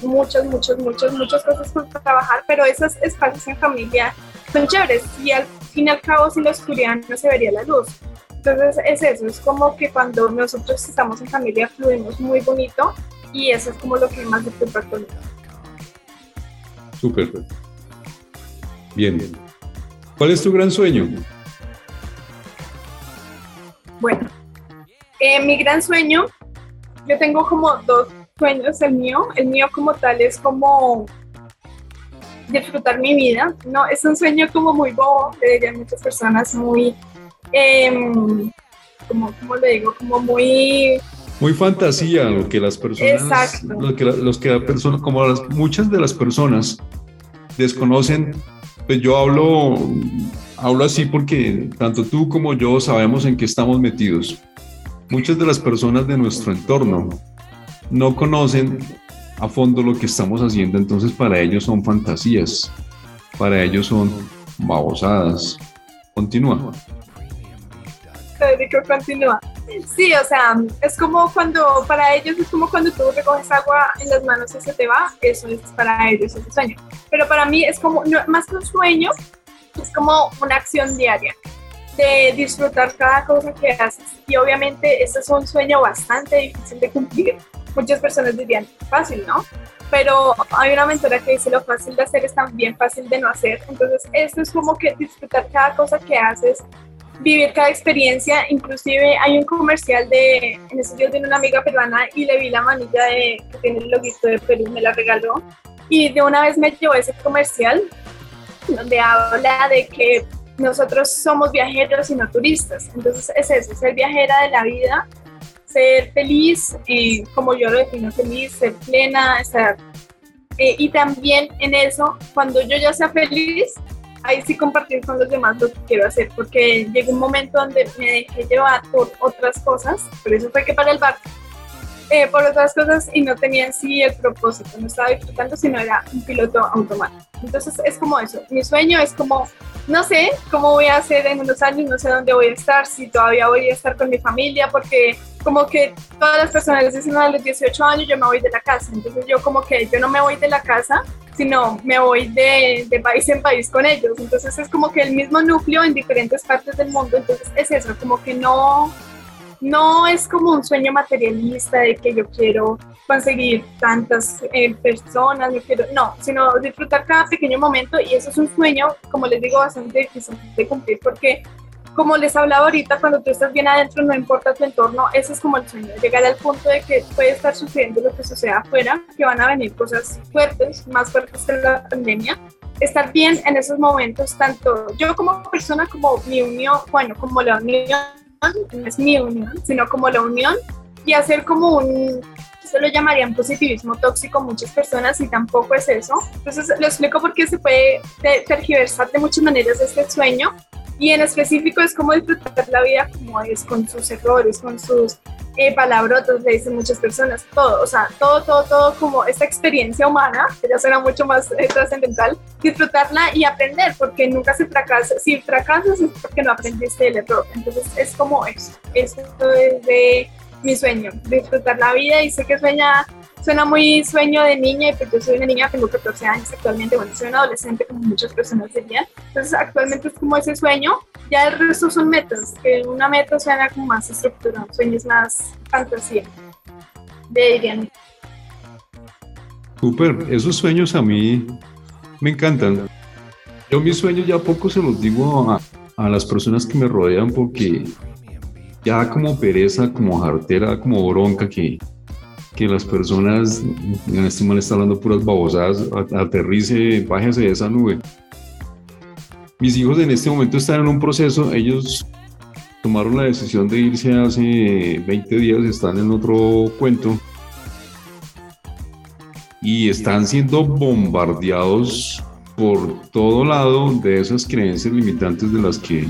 muchas, muchas, muchas, muchas cosas por trabajar, pero esos espacios en familia son chéveres y al fin y al cabo sin la oscuridad no se vería la luz. Entonces es eso, es como que cuando nosotros estamos en familia fluimos muy bonito y eso es como lo que más disfruto actualmente. Súper. Bien. ¿Cuál es tu gran sueño? Bueno, eh, mi gran sueño, yo tengo como dos sueños, el mío, el mío como tal es como disfrutar mi vida, no, es un sueño como muy bobo, de muchas personas, muy, eh, como, ¿cómo le digo? Como muy muy fantasía lo que las personas, lo que, los que la persona, como las, muchas de las personas desconocen, pues yo hablo, hablo así porque tanto tú como yo sabemos en qué estamos metidos. Muchas de las personas de nuestro entorno no conocen a fondo lo que estamos haciendo, entonces para ellos son fantasías, para ellos son babosadas. Continúa. Federico, continúa. Sí, o sea, es como cuando, para ellos es como cuando tú recoges agua en las manos y se te va, eso es para ellos, es un sueño. Pero para mí es como, más que un sueño, es como una acción diaria de disfrutar cada cosa que haces. Y obviamente ese es un sueño bastante difícil de cumplir. Muchas personas dirían, fácil, ¿no? Pero hay una mentora que dice lo fácil de hacer es también fácil de no hacer. Entonces, esto es como que disfrutar cada cosa que haces, vivir cada experiencia. Inclusive hay un comercial de, en ese día de una amiga peruana y le vi la manilla de, que tiene el loguito de Perú, me la regaló. Y de una vez me llevó ese comercial donde habla de que nosotros somos viajeros y no turistas. Entonces es eso, ser viajera de la vida, ser feliz, eh, como yo lo defino feliz, ser plena, estar... Eh, y también en eso, cuando yo ya sea feliz, ahí sí compartir con los demás lo que quiero hacer, porque llegó un momento donde me dejé llevar por otras cosas, por eso fue que para el bar, eh, por otras cosas y no tenía en sí el propósito, no estaba disfrutando, sino era un piloto automático. Entonces es como eso, mi sueño es como, no sé cómo voy a hacer en unos años, no sé dónde voy a estar, si todavía voy a estar con mi familia, porque como que todas las personas dicen a los 18 años yo me voy de la casa, entonces yo como que yo no me voy de la casa, sino me voy de, de, país en país con ellos. Entonces es como que el mismo núcleo en diferentes partes del mundo. Entonces es eso, como que no, no es como un sueño materialista de que yo quiero conseguir tantas eh, personas, no quiero, no, sino disfrutar cada pequeño momento y eso es un sueño, como les digo, bastante difícil de cumplir porque como les hablaba ahorita, cuando tú estás bien adentro, no importa tu entorno, ese es como el sueño, llegar al punto de que puede estar sucediendo lo que suceda afuera, que van a venir cosas fuertes, más fuertes que la pandemia. Estar bien en esos momentos, tanto yo como persona, como mi unión, bueno, como la unión, no es mi unión, sino como la unión, y hacer como un, eso lo llamarían positivismo tóxico muchas personas y tampoco es eso. Entonces lo explico porque se puede tergiversar de muchas maneras este sueño y en específico es como disfrutar la vida como es, con sus errores, con sus eh, palabrotas, le dicen muchas personas, todo, o sea, todo, todo, todo como esta experiencia humana, que ya suena mucho más eh, trascendental, disfrutarla y aprender, porque nunca se fracasa, si fracasas es porque no aprendiste el error, entonces es como eso, esto es de mi sueño, disfrutar la vida y sé que sueña suena muy sueño de niña, y pues yo soy una niña, tengo 14 años actualmente, bueno, soy una adolescente como muchas personas dirían. Entonces, actualmente es como ese sueño, ya el resto son metas, que una meta suena como más estructura, sueños más fantasía, de dirían. Súper, esos sueños a mí me encantan. Yo mis sueños ya poco se los digo a, a las personas que me rodean porque ya como pereza, como jartera, como bronca que que las personas, en este mal está hablando puras babosadas, aterrice, bájese de esa nube. Mis hijos en este momento están en un proceso, ellos tomaron la decisión de irse hace 20 días, están en otro cuento y están siendo bombardeados por todo lado de esas creencias limitantes de las que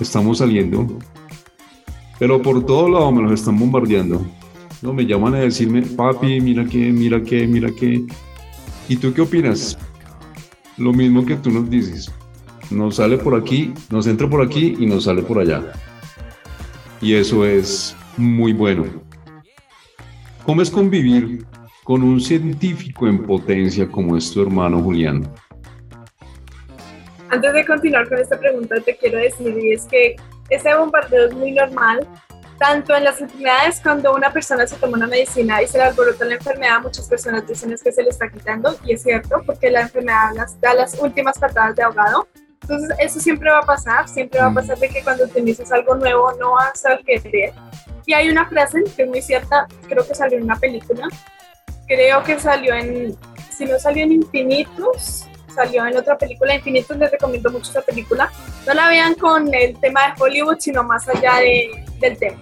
estamos saliendo, pero por todo lado me los están bombardeando. No, me llaman a decirme, papi, mira qué, mira qué, mira qué. ¿Y tú qué opinas? Lo mismo que tú nos dices. Nos sale por aquí, nos entra por aquí y nos sale por allá. Y eso es muy bueno. ¿Cómo es convivir con un científico en potencia como es tu hermano Julián? Antes de continuar con esta pregunta, te quiero decir, y es que ese bombardeo es muy normal, tanto en las enfermedades, cuando una persona se toma una medicina y se le alborota la enfermedad, muchas personas dicen es que se le está quitando, y es cierto, porque la enfermedad las, da las últimas patadas de ahogado. Entonces, eso siempre va a pasar, siempre va a pasar de que cuando dices algo nuevo no vas a querer. Y hay una frase que es muy cierta, creo que salió en una película, creo que salió en, si no salió en Infinitos, salió en otra película, Infinitos, les recomiendo mucho esa película. No la vean con el tema de Hollywood, sino más allá de, del tema.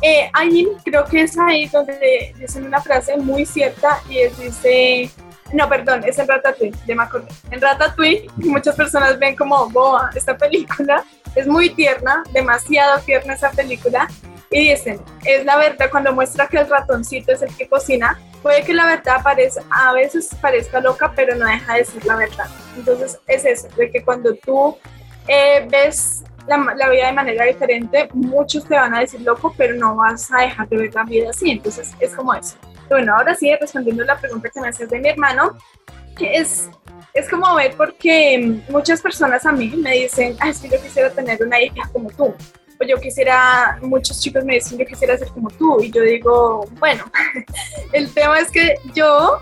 Eh, ahí creo que es ahí donde dicen una frase muy cierta y es, dice, no, perdón, es en Ratatouille, de Macron. En Ratatouille muchas personas ven como boa esta película, es muy tierna, demasiado tierna esa película y dicen, es la verdad cuando muestra que el ratoncito es el que cocina, puede que la verdad parezca, a veces parezca loca, pero no deja de ser la verdad. Entonces es eso, de que cuando tú eh, ves la, vida de manera diferente, muchos te van a decir loco, pero no vas a dejar de ver la vida así. Entonces es como eso. Bueno, ahora sí, respondiendo la pregunta que me haces de mi hermano, es, es como ver porque muchas personas a mí me dicen, ah, es que yo quisiera tener una hija como tú o yo quisiera, muchos chicos me dicen, yo quisiera ser como tú, y yo digo, bueno, el tema es que yo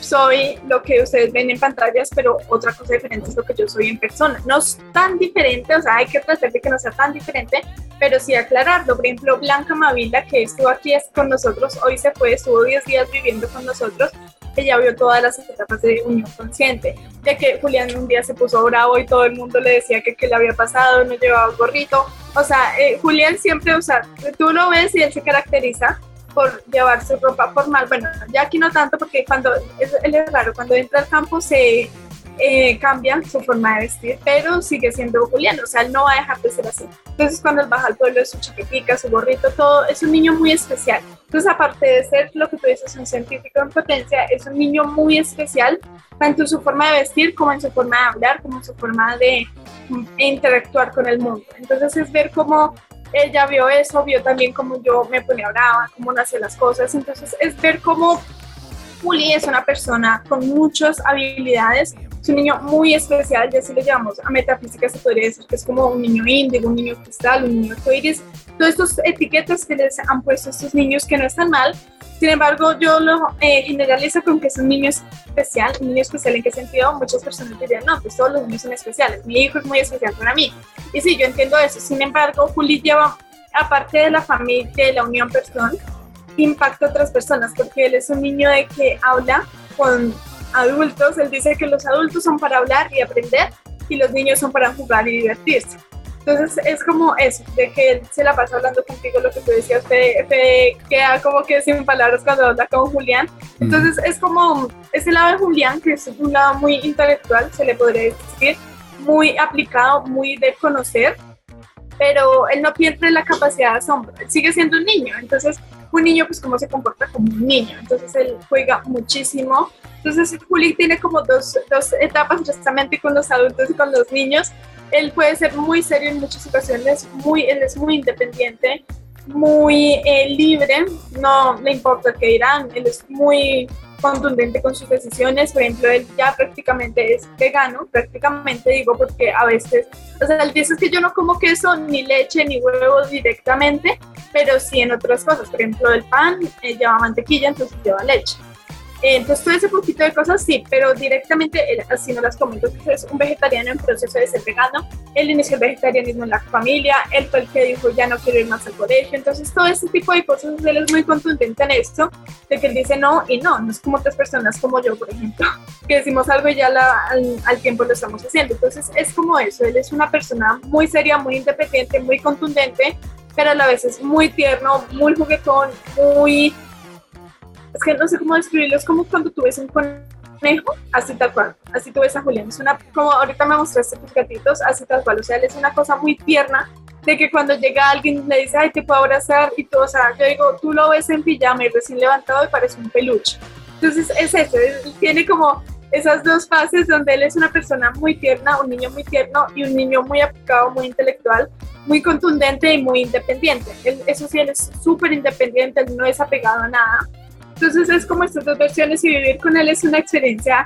soy lo que ustedes ven en pantallas, pero otra cosa diferente es lo que yo soy en persona. No es tan diferente, o sea, hay que tratar de que no sea tan diferente, pero sí aclararlo. Por ejemplo, Blanca Mavila, que estuvo aquí con nosotros, hoy se fue, estuvo 10 días viviendo con nosotros, ella vio todas las etapas de unión consciente, de que Julián un día se puso bravo y todo el mundo le decía que qué le había pasado, no llevaba gorrito. O sea, eh, Julián siempre, o sea, tú lo ves y él se caracteriza por llevar su ropa formal. Bueno, ya aquí no tanto porque cuando, él es raro, cuando entra al campo se eh, cambia su forma de vestir, pero sigue siendo Julián, o sea, él no va a dejar de ser así. Entonces, cuando él baja al pueblo, su chaquetica, su gorrito, todo, es un niño muy especial. Entonces, aparte de ser lo que tú dices, un científico en potencia, es un niño muy especial, tanto en su forma de vestir, como en su forma de hablar, como en su forma de mm, interactuar con el mundo. Entonces, es ver cómo ella vio eso, vio también cómo yo me ponía brava, cómo nace las cosas. Entonces, es ver cómo Juli es una persona con muchas habilidades un niño muy especial, ya si lo llamamos a metafísica, se podría decir que es como un niño índigo, un niño cristal, un niño arcoíris, todas estas etiquetas que les han puesto a estos niños que no están mal, sin embargo, yo lo eh, generalizo con que es un niño especial. ¿Un niño especial en qué sentido? Muchas personas dirían, no, pues todos los niños son especiales. Mi hijo es muy especial para mí. Y sí, yo entiendo eso. Sin embargo, Juli lleva, aparte de la familia, de la unión personal, impacto a otras personas, porque él es un niño de que habla con adultos, él dice que los adultos son para hablar y aprender y los niños son para jugar y divertirse. Entonces es como eso, de que él se la pasa hablando contigo, lo que tú decías, Fede, queda como que sin palabras cuando habla con Julián. Entonces es como ese lado de Julián, que es un lado muy intelectual, se le podría decir, muy aplicado, muy de conocer, pero él no pierde la capacidad de asombro, él sigue siendo un niño, entonces un niño pues cómo se comporta como un niño, entonces él juega muchísimo. Entonces Juli tiene como dos, dos etapas precisamente con los adultos y con los niños. Él puede ser muy serio en muchas ocasiones, muy, él es muy independiente, muy eh, libre, no le importa qué dirán, él es muy contundente con sus decisiones, por ejemplo, él ya prácticamente es vegano, prácticamente digo porque a veces, o sea, él dice que yo no como queso, ni leche, ni huevos directamente, pero sí en otras cosas, por ejemplo, el pan eh, lleva mantequilla, entonces lleva leche. Entonces, todo ese poquito de cosas sí, pero directamente, así no las comento, es un vegetariano en proceso de ser vegano, él inició el vegetarianismo en la familia, él fue el que dijo ya no quiero ir más al colegio, entonces todo ese tipo de cosas, él es muy contundente en esto, de que él dice no y no, no es como otras personas como yo, por ejemplo, que decimos algo y ya al, al tiempo lo estamos haciendo, entonces es como eso, él es una persona muy seria, muy independiente, muy contundente, pero a la vez es muy tierno, muy juguetón, muy es que no sé cómo describirlo, es como cuando tú ves un conejo, así tal cual, así tú ves a Julián, es una, como ahorita me mostraste tus gatitos, así tal cual, o sea, él es una cosa muy tierna, de que cuando llega alguien le dice, ay, te puedo abrazar, y tú, o sea, yo digo, tú lo ves en pijama y recién levantado y parece un peluche. Entonces es eso, tiene como esas dos fases donde él es una persona muy tierna, un niño muy tierno y un niño muy aplicado, muy intelectual, muy contundente y muy independiente. Él, eso sí, él es súper independiente, él no es apegado a nada. Entonces es como estas dos versiones y vivir con él es una experiencia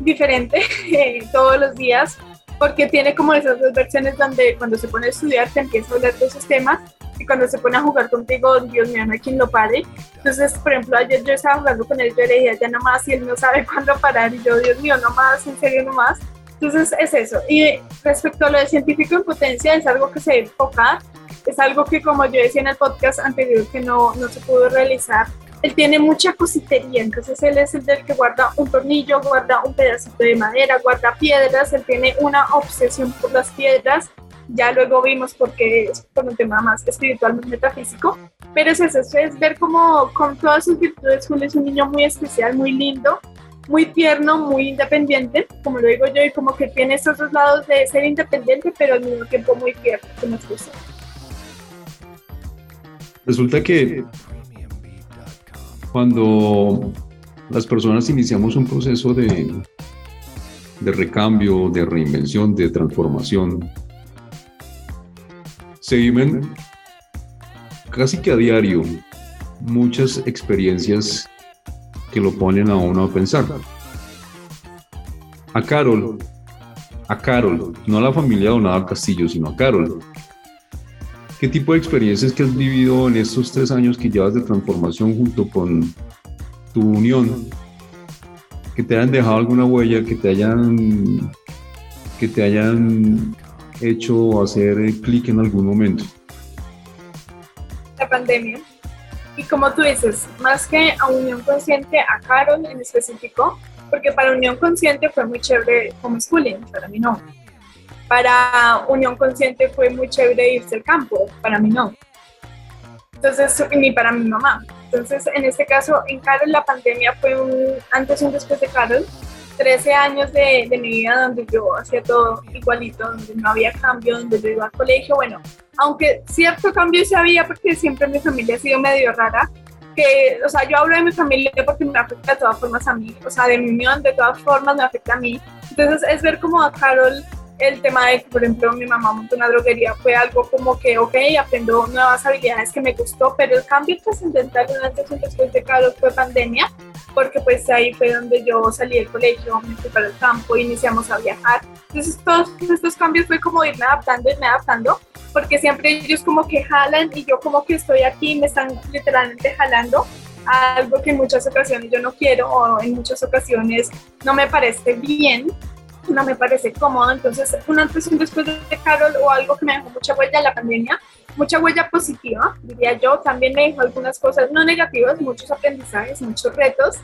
diferente eh, todos los días porque tiene como esas dos versiones donde cuando se pone a estudiar te empieza a hablar de esos temas y cuando se pone a jugar contigo, Dios mío, no hay quien lo pare. Entonces, por ejemplo, ayer yo estaba jugando con él, yo le dije, ya no más, y él no sabe cuándo parar, y yo, Dios mío, no más, en serio, no más. Entonces, es eso. Y respecto a lo de científico en potencia, es algo que se debe enfocar, es algo que, como yo decía en el podcast anterior, que no, no se pudo realizar él tiene mucha cositería, entonces él es el del que guarda un tornillo, guarda un pedacito de madera, guarda piedras, él tiene una obsesión por las piedras, ya luego vimos porque es por un tema más espiritual, más metafísico, pero es eso, es ver cómo con todas sus virtudes Julio es un niño muy especial, muy lindo, muy tierno, muy independiente, como lo digo yo, y como que tiene esos dos lados de ser independiente, pero al mismo tiempo muy tierno, como es Resulta que cuando las personas iniciamos un proceso de, recambio, de reinvención, de transformación, se viven casi que a diario muchas experiencias que lo ponen a uno a pensar. A Carol, a Carol, no a la familia Donada Castillo, sino a Carol, ¿Qué tipo de experiencias que has vivido en estos tres años que llevas de transformación junto con tu unión, que te hayan dejado alguna huella, que te hayan, que te hayan hecho hacer clic en algún momento? La pandemia. Y como tú dices, más que a Unión Consciente, a Carol en específico, porque para Unión Consciente fue muy chévere homeschooling, para mí no para Unión Consciente fue muy chévere irse al campo, para mí no. Entonces, ni para mi mamá. Entonces, en este caso, en Carol la pandemia fue un antes y un después de Carol. 13 años de, de, mi vida donde yo hacía todo igualito, donde no había cambio, donde yo iba al colegio. Bueno, aunque cierto cambio se había porque siempre mi familia ha sido medio rara, que, o sea, yo hablo de mi familia porque me afecta de todas formas a mí, o sea, de mi unión de todas formas me afecta a mí. Entonces es ver como a Carol el tema de que, por ejemplo, mi mamá montó una droguería fue algo como que, ok, aprendo nuevas habilidades que me gustó, pero el cambio trascendental antes y después de Carlos fue pandemia, porque pues ahí fue donde yo salí del colegio, me fui para el campo, iniciamos a viajar. Entonces todos estos cambios fue como irme adaptando, irme adaptando, porque siempre ellos como que jalan y yo como que estoy aquí, me están literalmente jalando algo que en muchas ocasiones yo no quiero o en muchas ocasiones no me parece bien no me parece cómodo. Entonces, un antes y un después de Carol o algo que me dejó mucha huella en la pandemia, mucha huella positiva, diría yo. También me dejó algunas cosas no negativas, muchos aprendizajes, muchos retos,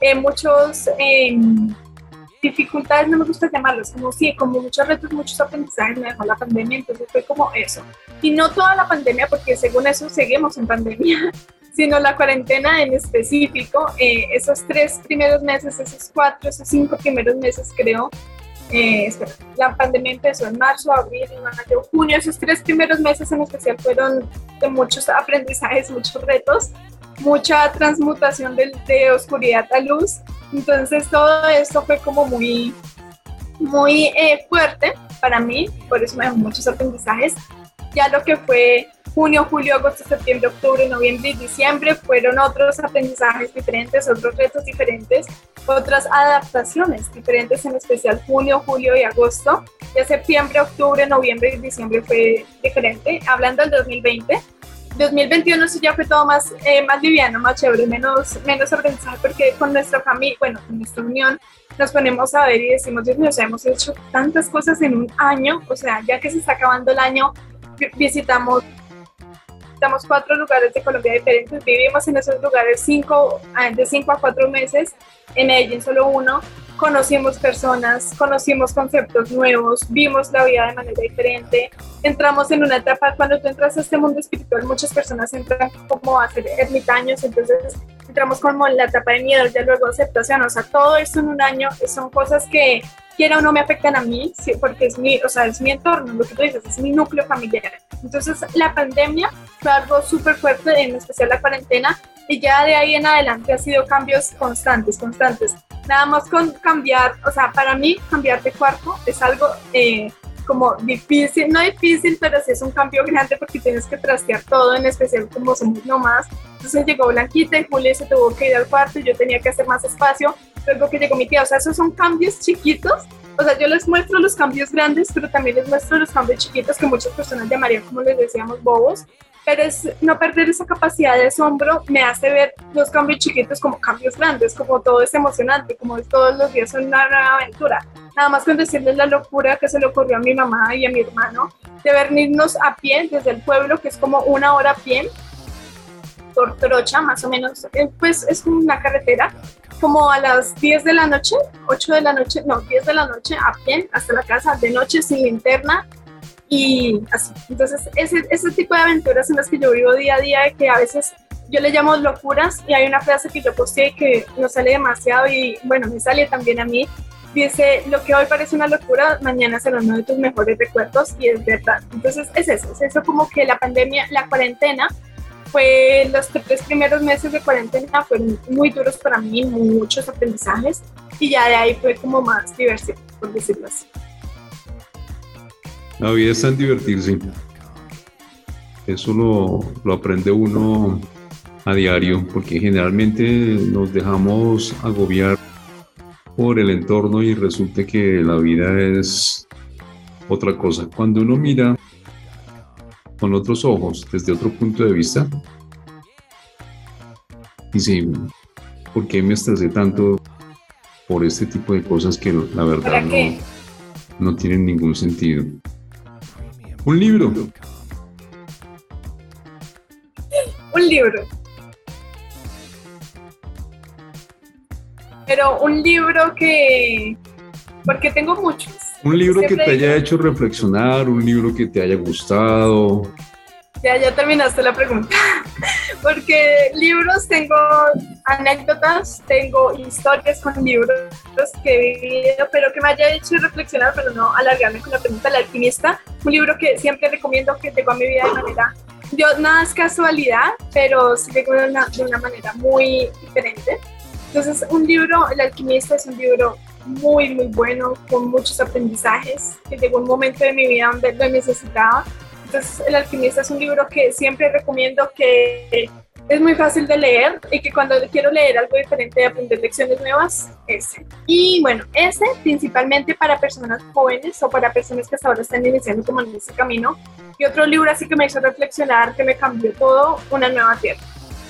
eh, muchos em, dificultades, no me gusta llamarlos, como sí, como muchos retos, muchos aprendizajes me dejó la pandemia. Entonces, fue como eso. Y no toda la pandemia, porque según eso seguimos en pandemia. sino la cuarentena en específico, eh, esos tres primeros meses, esos cuatro, esos cinco primeros meses creo, eh, la pandemia empezó en marzo, abril, mayo, junio. Esos tres primeros meses en especial fueron de muchos aprendizajes, muchos retos, mucha transmutación de, oscuridad a luz. Entonces todo esto fue como muy, muy eh, fuerte para mí, por eso me dejó muchos aprendizajes. Ya lo que fue junio, julio, agosto, septiembre, octubre, noviembre y diciembre fueron otros aprendizajes diferentes, otros retos diferentes, otras adaptaciones diferentes, en especial junio, julio y agosto. Ya septiembre, octubre, noviembre y diciembre fue diferente. Hablando del 2020, 2021 sí ya fue todo más, eh, más liviano, más chévere, menos, menos organizado, porque con nuestra familia, bueno, con nuestra unión, nos ponemos a ver y decimos, Dios mío, o sea, hemos hecho tantas cosas en un año, o sea, ya que se está acabando el año, visitamos visitamos cuatro lugares de Colombia diferentes, vivimos en esos lugares cinco, ah, de cinco a cuatro meses, en Medellín solo uno, conocimos personas, conocimos conceptos nuevos, vimos la vida de manera diferente, entramos en una etapa, cuando tú entras a este mundo espiritual, muchas personas entran como a ser ermitaños, entonces entramos como en la etapa de miedo, ya luego aceptación, o sea, todo esto en un año son cosas que quiera o no me afectan a mí, porque es mi, o sea, es mi entorno, lo que tú dices, es mi núcleo familiar. Entonces, la pandemia fue algo súper fuerte, en especial la cuarentena, y ya de ahí en adelante ha sido cambios constantes, constantes. Nada más con cambiar, o sea, para mí cambiar de cuarto es algo eh, como difícil, no difícil, pero sí es un cambio grande porque tienes que trastear todo, en especial como somos nomás. Entonces llegó Blanquita y Julia se tuvo que ir al cuarto y yo tenía que hacer más espacio. Luego que llegó mi tía, o sea, esos son cambios chiquitos. O sea, yo les muestro los cambios grandes, pero también les muestro los cambios chiquitos que muchas personas llamarían, como les decíamos, bobos. Pero es no perder esa capacidad de asombro me hace ver los cambios chiquitos como cambios grandes, como todo es emocionante, como todos los días son una nueva aventura. Nada más con decirles la locura que se le ocurrió a mi mamá y a mi hermano de venirnos a pie desde el pueblo, que es como una hora a pie, por Trocha, más o menos, eh, pues es una carretera, como a las 10 de la noche, 8 de la noche, no, 10 de la noche a pie hasta la casa, de noche sin linterna y así. Entonces, ese, ese tipo de aventuras en las que yo vivo día a día, que a veces yo le llamo locuras y hay una frase que yo posteé que nos sale demasiado y bueno, me sale también a mí, dice, lo que hoy parece una locura, mañana será uno de tus mejores recuerdos y es verdad. Entonces es eso, es eso como que la pandemia, la cuarentena, fue los tres primeros meses de cuarentena fueron muy duros para mí, muchos aprendizajes y ya de ahí fue como más diversión, por decirlo así. La vida es tan divertirse. Eso lo, lo aprende uno a diario, porque generalmente nos dejamos agobiar por el entorno y resulta que la vida es otra cosa. Cuando uno mira con otros ojos, desde otro punto de vista, dice, ¿por qué me estresé tanto por este tipo de cosas que la verdad no, no tienen ningún sentido? Un libro. Un libro. pero un libro que, porque tengo muchos. Un libro que te haya hecho reflexionar, un libro que te haya gustado. Ya, ya terminaste la pregunta. Porque libros tengo anécdotas, tengo historias con libros que he vivido, pero que me haya hecho reflexionar, pero no alargarme con la pregunta. El alquimista, un libro que siempre recomiendo que llegó a mi vida de manera. Yo, nada es casualidad, pero sí llegó de una, de una manera muy diferente. Entonces, un libro, El alquimista, es un libro muy, muy bueno, con muchos aprendizajes, que llegó un momento de mi vida donde lo necesitaba. Entonces, El alquimista es un libro que siempre recomiendo que es muy fácil de leer y que cuando quiero leer algo diferente aprender lecciones nuevas, ese. Y bueno, ese principalmente para personas jóvenes o para personas que hasta ahora están iniciando como en ese camino. Y otro libro así que me hizo reflexionar, que me cambió todo, Una nueva tierra.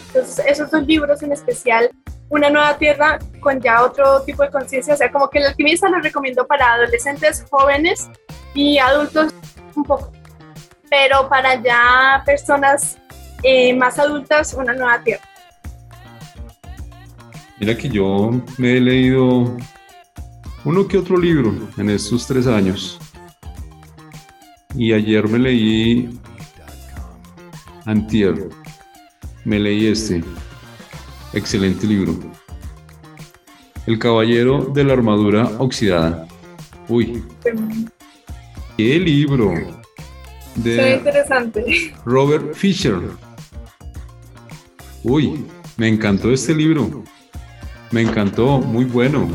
Entonces, esos dos libros en especial una nueva tierra con ya otro tipo de conciencia. O sea, como que el alquimista lo recomiendo para adolescentes, jóvenes y adultos un poco. Pero para ya personas eh, más adultas, una nueva tierra. Mira que yo me he leído uno que otro libro en estos tres años. Y ayer me leí Antier. Me leí este, Excelente libro. El caballero de la armadura oxidada. Uy. ¿Qué libro? De interesante. Robert Fisher. Uy, me encantó este libro. Me encantó, muy bueno.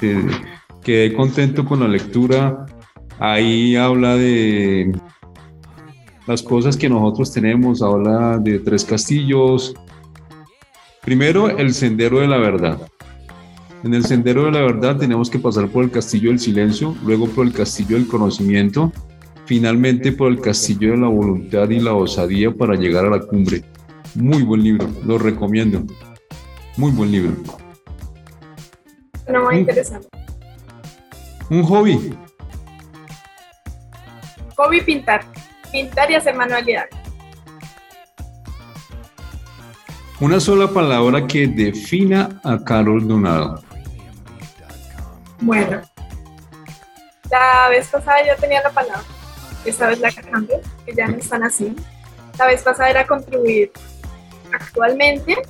Eh, quedé contento con la lectura. Ahí habla de las cosas que nosotros tenemos. Habla de tres castillos, Primero, el sendero de la verdad. En el sendero de la verdad tenemos que pasar por el castillo del silencio, luego por el castillo del conocimiento, finalmente por el castillo de la voluntad y la osadía para llegar a la cumbre. Muy buen libro, lo recomiendo. Muy buen libro. No, muy interesante. Un hobby. Hobby pintar. Pintar y hacer manualidad. Una sola palabra que defina a Carol Donado. Bueno, la vez pasada yo tenía la palabra, esta vez la cambio, que ya no están así. La vez pasada era contribuir. Actualmente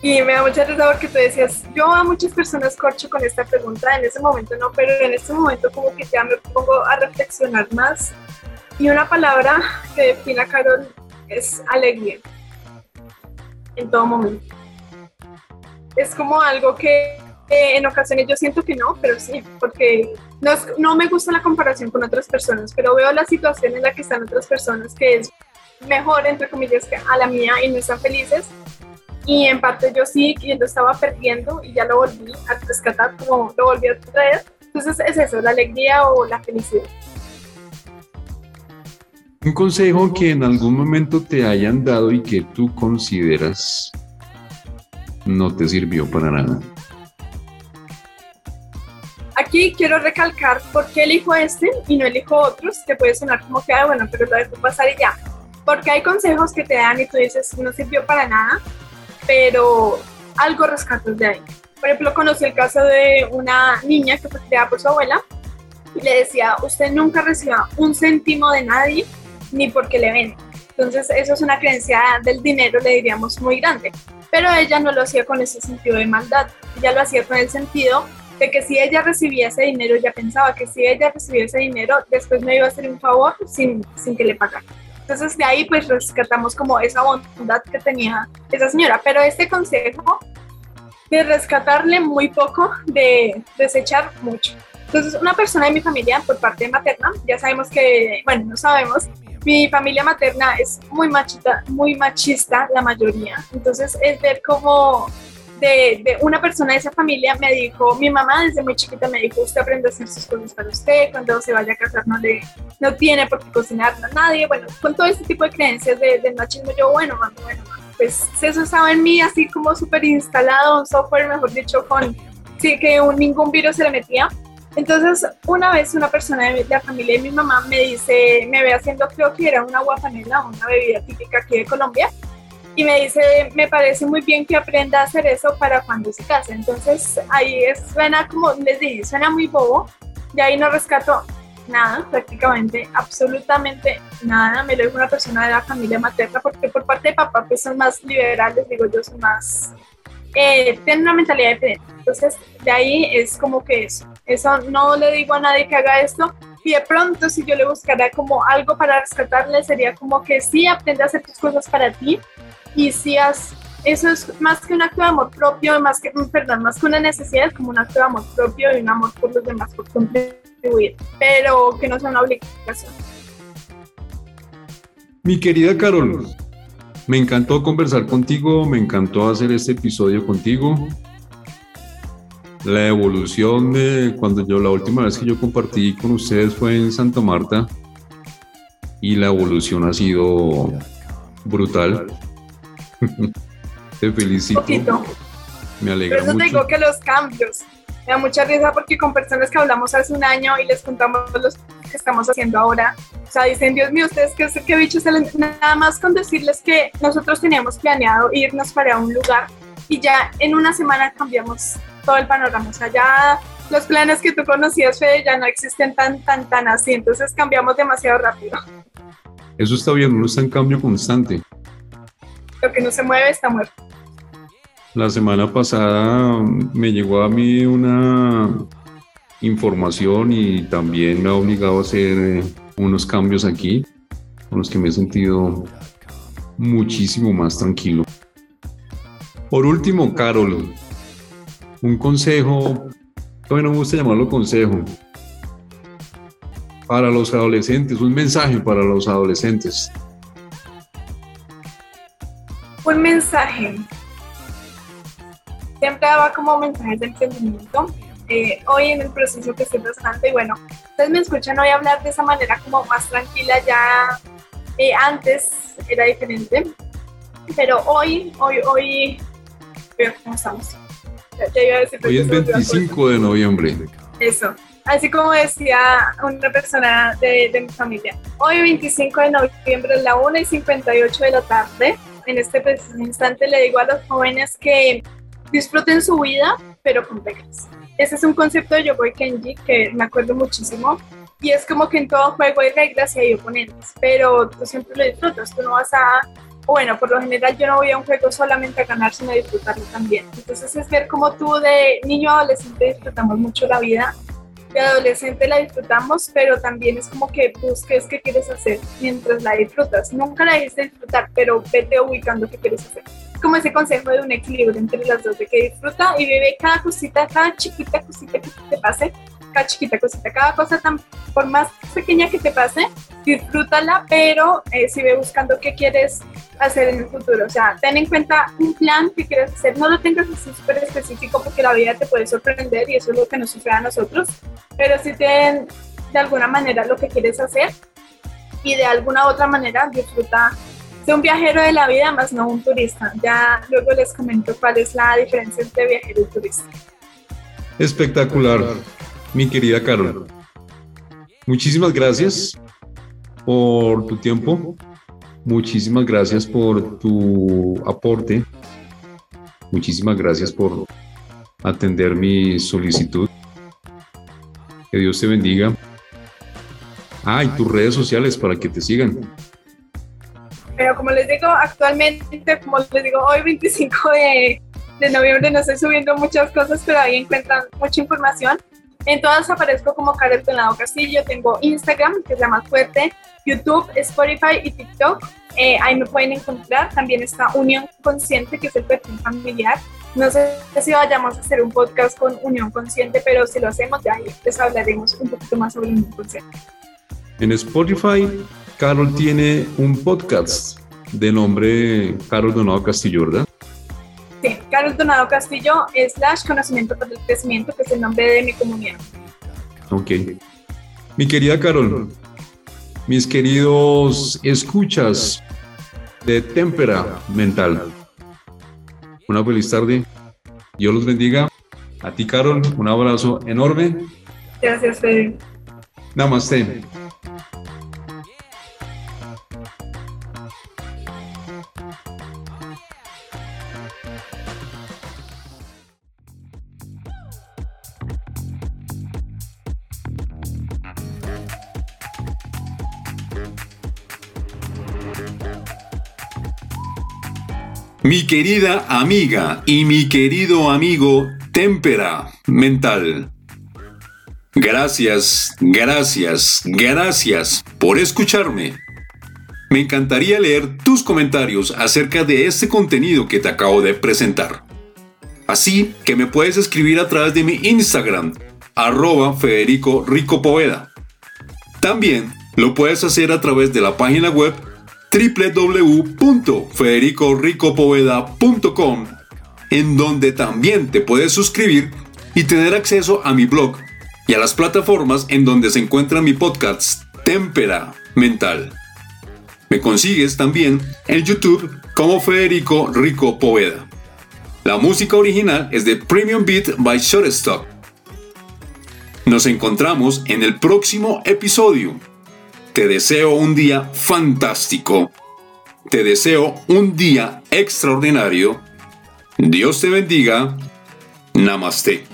Y me da mucha risa porque tú decías, yo a muchas personas corcho con esta pregunta, en ese momento no, pero en este momento como que ya me pongo a reflexionar más. Y una palabra que define a Carol es alegría, en todo momento. Es como algo que en ocasiones yo siento que no, pero sí, porque no, no me gusta la comparación con otras personas, pero veo la situación en la que están otras personas que es mejor, entre comillas, que a la mía y no están felices. Y en parte yo sí, que lo estaba perdiendo y ya lo volví a rescatar, como lo volví a traer. Entonces es eso, la alegría o la felicidad. Un consejo que en algún momento te hayan dado y que tú consideras no te sirvió para nada. Aquí quiero recalcar por qué elijo este y no elijo otros, que puede sonar como que, ah, bueno, pero lo dejo pasar y ya. Porque hay consejos que te dan y tú dices, no sirvió para nada, pero algo rescatas de ahí. Por ejemplo, conocí el caso de una niña que fue criada por su abuela y le decía, usted nunca reciba un céntimo de nadie ni porque le ven. Entonces, eso es una creencia del dinero, le diríamos, muy grande. Pero ella no lo hacía con ese sentido de maldad, ella lo hacía con el sentido de que si ella recibía ese dinero, ella pensaba que si ella recibía ese dinero, después me iba a hacer un favor sin, sin que le pagara. Entonces de ahí pues rescatamos como esa bondad que tenía esa señora. Pero este consejo de rescatarle muy poco, de desechar mucho. Entonces una persona de mi familia por parte materna, ya sabemos que, bueno, no sabemos, mi familia materna es muy machista, muy machista la mayoría. Entonces es ver cómo de, una persona de esa familia me dijo, mi mamá desde muy chiquita me dijo, usted aprende a hacer sus cosas para usted, cuando se vaya a casar no, le, no tiene por qué cocinar a nadie, bueno, con todo este tipo de creencias de, del machismo, yo, bueno, mamá, bueno, pues eso estaba en mí así como súper instalado, un software, mejor dicho, con, sí, que ningún virus se le metía. Entonces, una vez una persona de la familia de mi mamá me dice, me ve haciendo, creo que era una guapanela, una bebida típica aquí de Colombia, y me dice, me parece muy bien que aprenda a hacer eso para cuando se case. Entonces ahí suena como les dije, suena muy bobo, de ahí no rescato nada, prácticamente, absolutamente nada. Me lo dijo una persona de la familia materna, porque por parte de papá pues son más liberales, digo yo, son más, eh, tienen una mentalidad diferente. Entonces de ahí es como que eso, eso no le digo a nadie que haga esto, y de pronto si yo le buscara como algo para rescatarle sería como que sí aprende a hacer tus cosas para ti, y si has, eso es más que un acto de amor propio, más que, perdón, más que una necesidad, es como un acto de amor propio y un amor por los demás, por contribuir, pero que no sea una obligación. Mi querida Carol, me encantó conversar contigo, me encantó hacer este episodio contigo. La evolución de cuando yo la última vez que yo compartí con ustedes fue en Santa Marta y la evolución ha sido brutal. Te felicito. Me alegra Por eso digo que los cambios. Me da mucha risa porque con personas que hablamos hace un año y les contamos lo que estamos haciendo ahora, o sea, dicen, Dios mío, ustedes qué, qué bichos. Nada más con decirles que nosotros teníamos planeado irnos para un lugar y ya en una semana cambiamos todo el panorama. O sea, ya los planes que tú conocías, Fede, ya no existen tan, tan, tan así. Entonces cambiamos demasiado rápido. Eso está bien, uno está en cambio constante lo que no se mueve está muerto. La semana pasada me llegó a mí una información y también me ha obligado a hacer eh, unos cambios aquí, con los que me he sentido muchísimo más tranquilo. Por último, Carol, un consejo, todavía no me gusta llamarlo consejo, para los adolescentes, un mensaje para los adolescentes un mensaje. Siempre daba como mensajes de emprendimiento. Eh, hoy en el proceso que estoy y bueno, ustedes me escuchan hoy hablar de esa manera como más tranquila, ya antes era diferente, pero hoy, hoy, hoy, ¿cómo estamos? Hoy es 25 de noviembre. Eso, así como decía una persona de, de mi familia, hoy 25 de noviembre a la 1 y 58 de la tarde en este instante le digo a los jóvenes que disfruten su vida, pero con reglas. Ese es un concepto de Yokoi Kenji que me acuerdo muchísimo. Y es como que en todo juego hay reglas y hay oponentes, pero tú siempre lo disfrutas. Tú no vas a bueno, por lo general yo no voy a un juego solamente a ganar, sino a disfrutarlo también. Entonces es ver cómo tú de niño a adolescente disfrutamos mucho la vida, de adolescente la disfrutamos, pero también es como que busques qué quieres hacer mientras la disfrutas. Nunca la dejes de disfrutar, pero vete ubicando qué quieres hacer. Como ese consejo de un equilibrio entre las dos, de que disfruta y vive cada cosita, cada chiquita cosita que te pase, cada chiquita cosita, cada cosa tan, por más pequeña que te pase, disfrútala, pero eh, sigue buscando qué quieres hacer en el futuro. O sea, ten en cuenta un plan que quieres hacer, no lo tengas así súper específico porque la vida te puede sorprender y eso es lo que nos sucede a nosotros, pero si ten de alguna manera lo que quieres hacer y de alguna otra manera disfruta de un viajero de la vida más no un turista. Ya luego les comento cuál es la diferencia entre viajero y turista. Espectacular, mi querida Carol. Muchísimas gracias por tu tiempo. Muchísimas gracias por tu aporte. Muchísimas gracias por atender mi solicitud. Que Dios te bendiga. Ah, y tus redes sociales para que te sigan. Pero como les digo, actualmente, como les digo, hoy 25 de, de noviembre no estoy subiendo muchas cosas, pero ahí encuentran mucha información. En todas aparezco como Karel Donado Castillo. Tengo Instagram, que se llama Fuerte, YouTube, Spotify y TikTok. Eh, ahí me pueden encontrar. También está Unión Consciente, que es el perfil familiar. No sé si vayamos a hacer un podcast con Unión Consciente, pero si lo hacemos, ya les hablaremos un poquito más sobre Unión Consciente. En Spotify, Carol tiene un podcast de nombre Carol Donado Castillo, ¿verdad? Sí, Carlos Donado Castillo, slash Conocimiento para el Crecimiento, que es el nombre de mi comunidad. Ok. Mi querida Carol, mis queridos escuchas de Témpera Mental, una feliz tarde. Dios los bendiga. A ti, Carol, un abrazo enorme. Gracias, Fede. Namaste. Querida amiga y mi querido amigo Témpera Mental. Gracias, gracias, gracias por escucharme. Me encantaría leer tus comentarios acerca de este contenido que te acabo de presentar. Así que me puedes escribir a través de mi Instagram, arroba Federico Rico. También lo puedes hacer a través de la página web www.federicoricopoveda.com, en donde también te puedes suscribir y tener acceso a mi blog y a las plataformas en donde se encuentra mi podcast Témpera Mental. Me consigues también en YouTube como Federico Rico Poveda. La música original es de Premium Beat by Shortstock. Nos encontramos en el próximo episodio. Te deseo un día fantástico. Te deseo un día extraordinario. Dios te bendiga. Namaste.